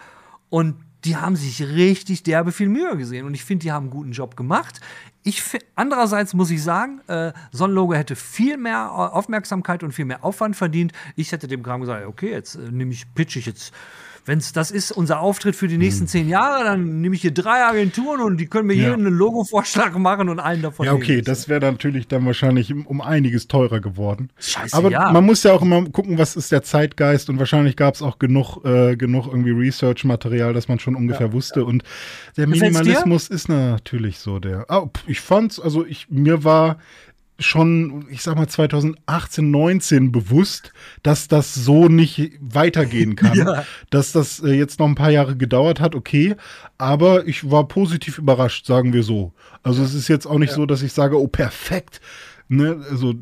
Und die haben sich richtig derbe viel Mühe gesehen. Und ich finde, die haben einen guten Job gemacht. Ich, andererseits muss ich sagen, äh, so ein Logo hätte viel mehr Aufmerksamkeit und viel mehr Aufwand verdient. Ich hätte dem Kram gesagt, okay, jetzt äh, nehme ich, pitch ich jetzt. Wenn das ist unser Auftritt für die nächsten zehn Jahre, dann nehme ich hier drei Agenturen und die können mir Hm. Ja. hier einen Logo-Vorschlag machen und einen davon Ja, okay, das wäre natürlich dann wahrscheinlich um einiges teurer geworden. Scheiße, Aber ja. man muss ja auch immer gucken, was ist der Zeitgeist und wahrscheinlich gab es auch genug, äh, genug irgendwie Research-Material, dass man schon ungefähr wusste. Und der? Minimalismus ist natürlich so der. Pf, ich fand's, also ich, mir war schon, ich sag mal, 2018, 19 bewusst, dass das so nicht weitergehen (laughs) kann. Ja. Dass das äh, jetzt noch ein paar Jahre gedauert hat, okay. Aber ich war positiv überrascht, sagen wir so. Also es ist jetzt auch nicht so, dass ich sage, oh, perfekt. Ne, also,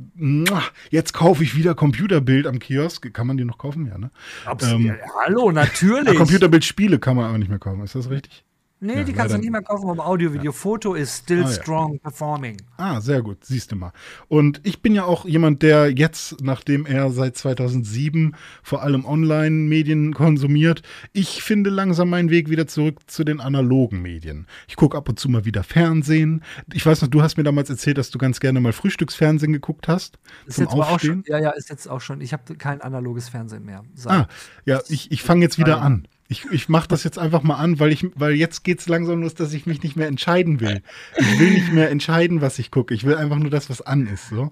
jetzt kaufe ich wieder Computerbild am Kiosk. Kann man die noch kaufen? Ja, ne? Absolut. ähm, ja, hallo, natürlich. (laughs) Computerbildspiele kann man aber nicht mehr kaufen. Ist das richtig? Nee, Ja, die kannst du nicht mehr kaufen, aber Audio, Video, Foto ist still Ah, ja. strong performing. Ah, sehr gut, siehst du mal. Und ich bin ja auch jemand, der jetzt, nachdem er seit 2007 vor allem Online-Medien konsumiert, ich finde langsam meinen Weg wieder zurück zu den analogen Medien. Ich gucke ab und zu mal wieder Fernsehen. Ich weiß noch, du hast mir damals erzählt, dass du ganz gerne mal Frühstücksfernsehen geguckt hast. Ist zum jetzt Aufstehen. schon, ja, ja, ist jetzt auch schon. Ich habe kein analoges Fernsehen mehr. Seit- Ah, ja, ich, ich fange jetzt wieder an. Ich, ich mache das jetzt einfach mal an, weil, ich, weil jetzt geht es langsam los, dass ich mich nicht mehr entscheiden will. Ich will nicht mehr entscheiden, was ich gucke. Ich will einfach nur das, was an ist. So.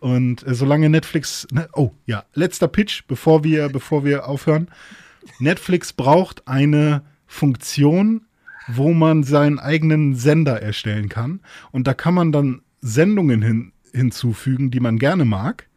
Und äh, solange Netflix. Ne, oh, ja, letzter Pitch, bevor wir, bevor wir aufhören. Netflix braucht eine Funktion, wo man seinen eigenen Sender erstellen kann. Und da kann man dann Sendungen hin, hinzufügen, die man gerne mag.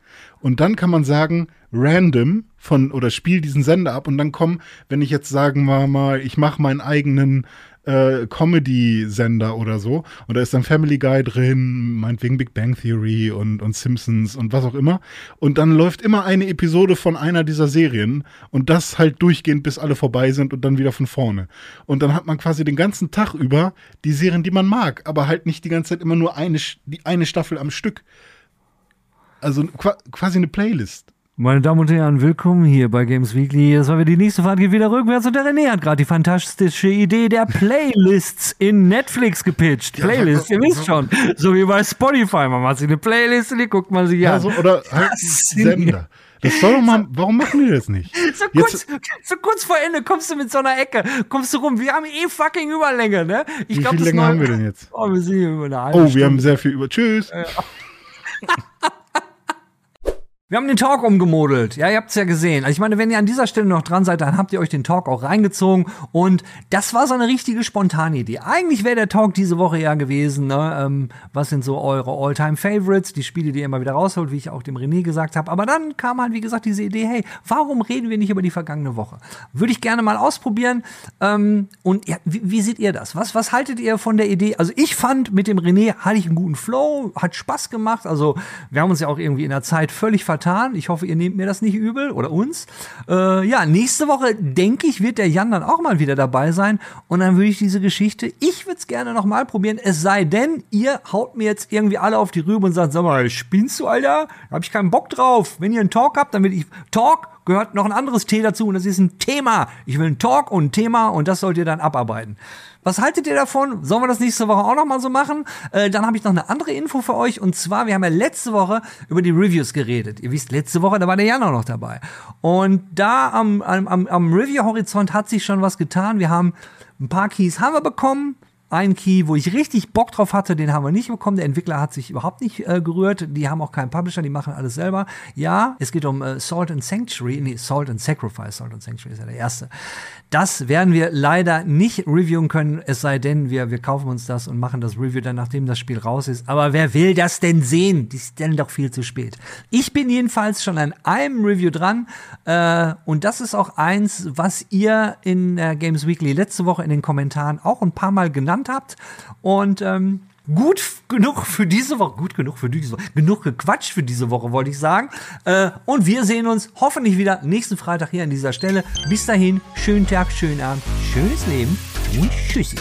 Und dann kann man sagen, random von oder spiel diesen Sender ab und dann kommen, wenn ich jetzt sagen wir mal, ich mache meinen eigenen äh, Comedy-Sender oder so. Und da ist dann Family Guy drin, meinetwegen Big Bang Theory und, und Simpsons und was auch immer. Und dann läuft immer eine Episode von einer dieser Serien und das halt durchgehend, bis alle vorbei sind und dann wieder von vorne. Und dann hat man quasi den ganzen Tag über die Serien, die man mag, aber halt nicht die ganze Zeit immer nur eine, die eine Staffel am Stück. Also quasi eine Playlist. Meine Damen und Herren, willkommen hier bei Games Weekly. Das war wieder die nächste Fahrt geht wieder rückwärts und der René hat gerade die fantastische Idee der Playlists in Netflix gepitcht. Ja, Playlists, ihr wisst schon. So wie bei Spotify. Man macht sich eine Playlist und die guckt man sich ja, an. So, oder halt Sender. Das soll doch mal, warum machen die das nicht? So kurz, so kurz vor Ende kommst du mit so einer Ecke, kommst du rum. Wir haben eh fucking Überlänge, ne? Ich Wie glaub, viel Länge haben wir denn jetzt? Oh, wir sind hier über eine halbe Oh, wir Stunde. haben sehr viel über. Tschüss. Ja. (laughs) Wir haben den Talk umgemodelt. Ja, ihr habt es ja gesehen. Also ich meine, wenn ihr an dieser Stelle noch dran seid, dann habt ihr euch den Talk auch reingezogen. Und das war so eine richtige spontane Idee. Eigentlich wäre der Talk diese Woche ja gewesen. Ne? Ähm, was sind so eure All-Time-Favorites? Die Spiele, die ihr immer wieder rausholt, wie ich auch dem René gesagt habe. Aber dann kam halt, wie gesagt, diese Idee, hey, warum reden wir nicht über die vergangene Woche? Würde ich gerne mal ausprobieren. Ähm, und ja, wie, wie, seht ihr das? Was, was haltet ihr von der Idee? Also ich fand, mit dem René hatte ich einen guten Flow, hat Spaß gemacht. Also wir haben uns ja auch irgendwie in der Zeit völlig ver vertan. Ich hoffe, ihr nehmt mir das nicht übel oder uns. Äh, ja, nächste Woche, denke ich, wird der Jan dann auch mal wieder dabei sein. Und dann würde ich diese Geschichte, ich würde es gerne noch mal probieren. Es sei denn, ihr haut mir jetzt irgendwie alle auf die Rübe und sagt, sag mal, spinnst du, Alter? Da habe ich keinen Bock drauf. Wenn ihr einen Talk habt, dann will ich Talk gehört noch ein anderes T dazu und das ist ein Thema. Ich will einen Talk und ein Thema und das sollt ihr dann abarbeiten. Was haltet ihr davon? Sollen wir das nächste Woche auch noch mal so machen? Äh, dann habe ich noch eine andere Info für euch und zwar, wir haben ja letzte Woche über die Reviews geredet. Ihr wisst, letzte Woche, da war der Jan auch noch dabei. Und da am, am, am Review-Horizont hat sich schon was getan. Wir haben ein paar Keys haben wir bekommen ein Key, wo ich richtig Bock drauf hatte, den haben wir nicht bekommen. Der Entwickler hat sich überhaupt nicht äh, gerührt. Die haben auch keinen Publisher, die machen alles selber. Ja, es geht um äh, Salt and Sanctuary, nee, Salt and Sacrifice. Salt and Sanctuary ist ja der erste. Das werden wir leider nicht reviewen können, es sei denn, wir, wir kaufen uns das und machen das Review dann, nachdem das Spiel raus ist. Aber wer will das denn sehen? Die ist dann doch viel zu spät. Ich bin jedenfalls schon an einem Review dran äh, und das ist auch eins, was ihr in Games Weekly letzte Woche in den Kommentaren auch ein paar Mal genannt habt. Und ähm, gut genug für diese Woche, gut genug für diese Woche, genug gequatscht für diese Woche, wollte ich sagen. Äh, und wir sehen uns hoffentlich wieder nächsten Freitag hier an dieser Stelle. Bis dahin, schönen Tag, schönen Abend, schönes Leben und tschüssi.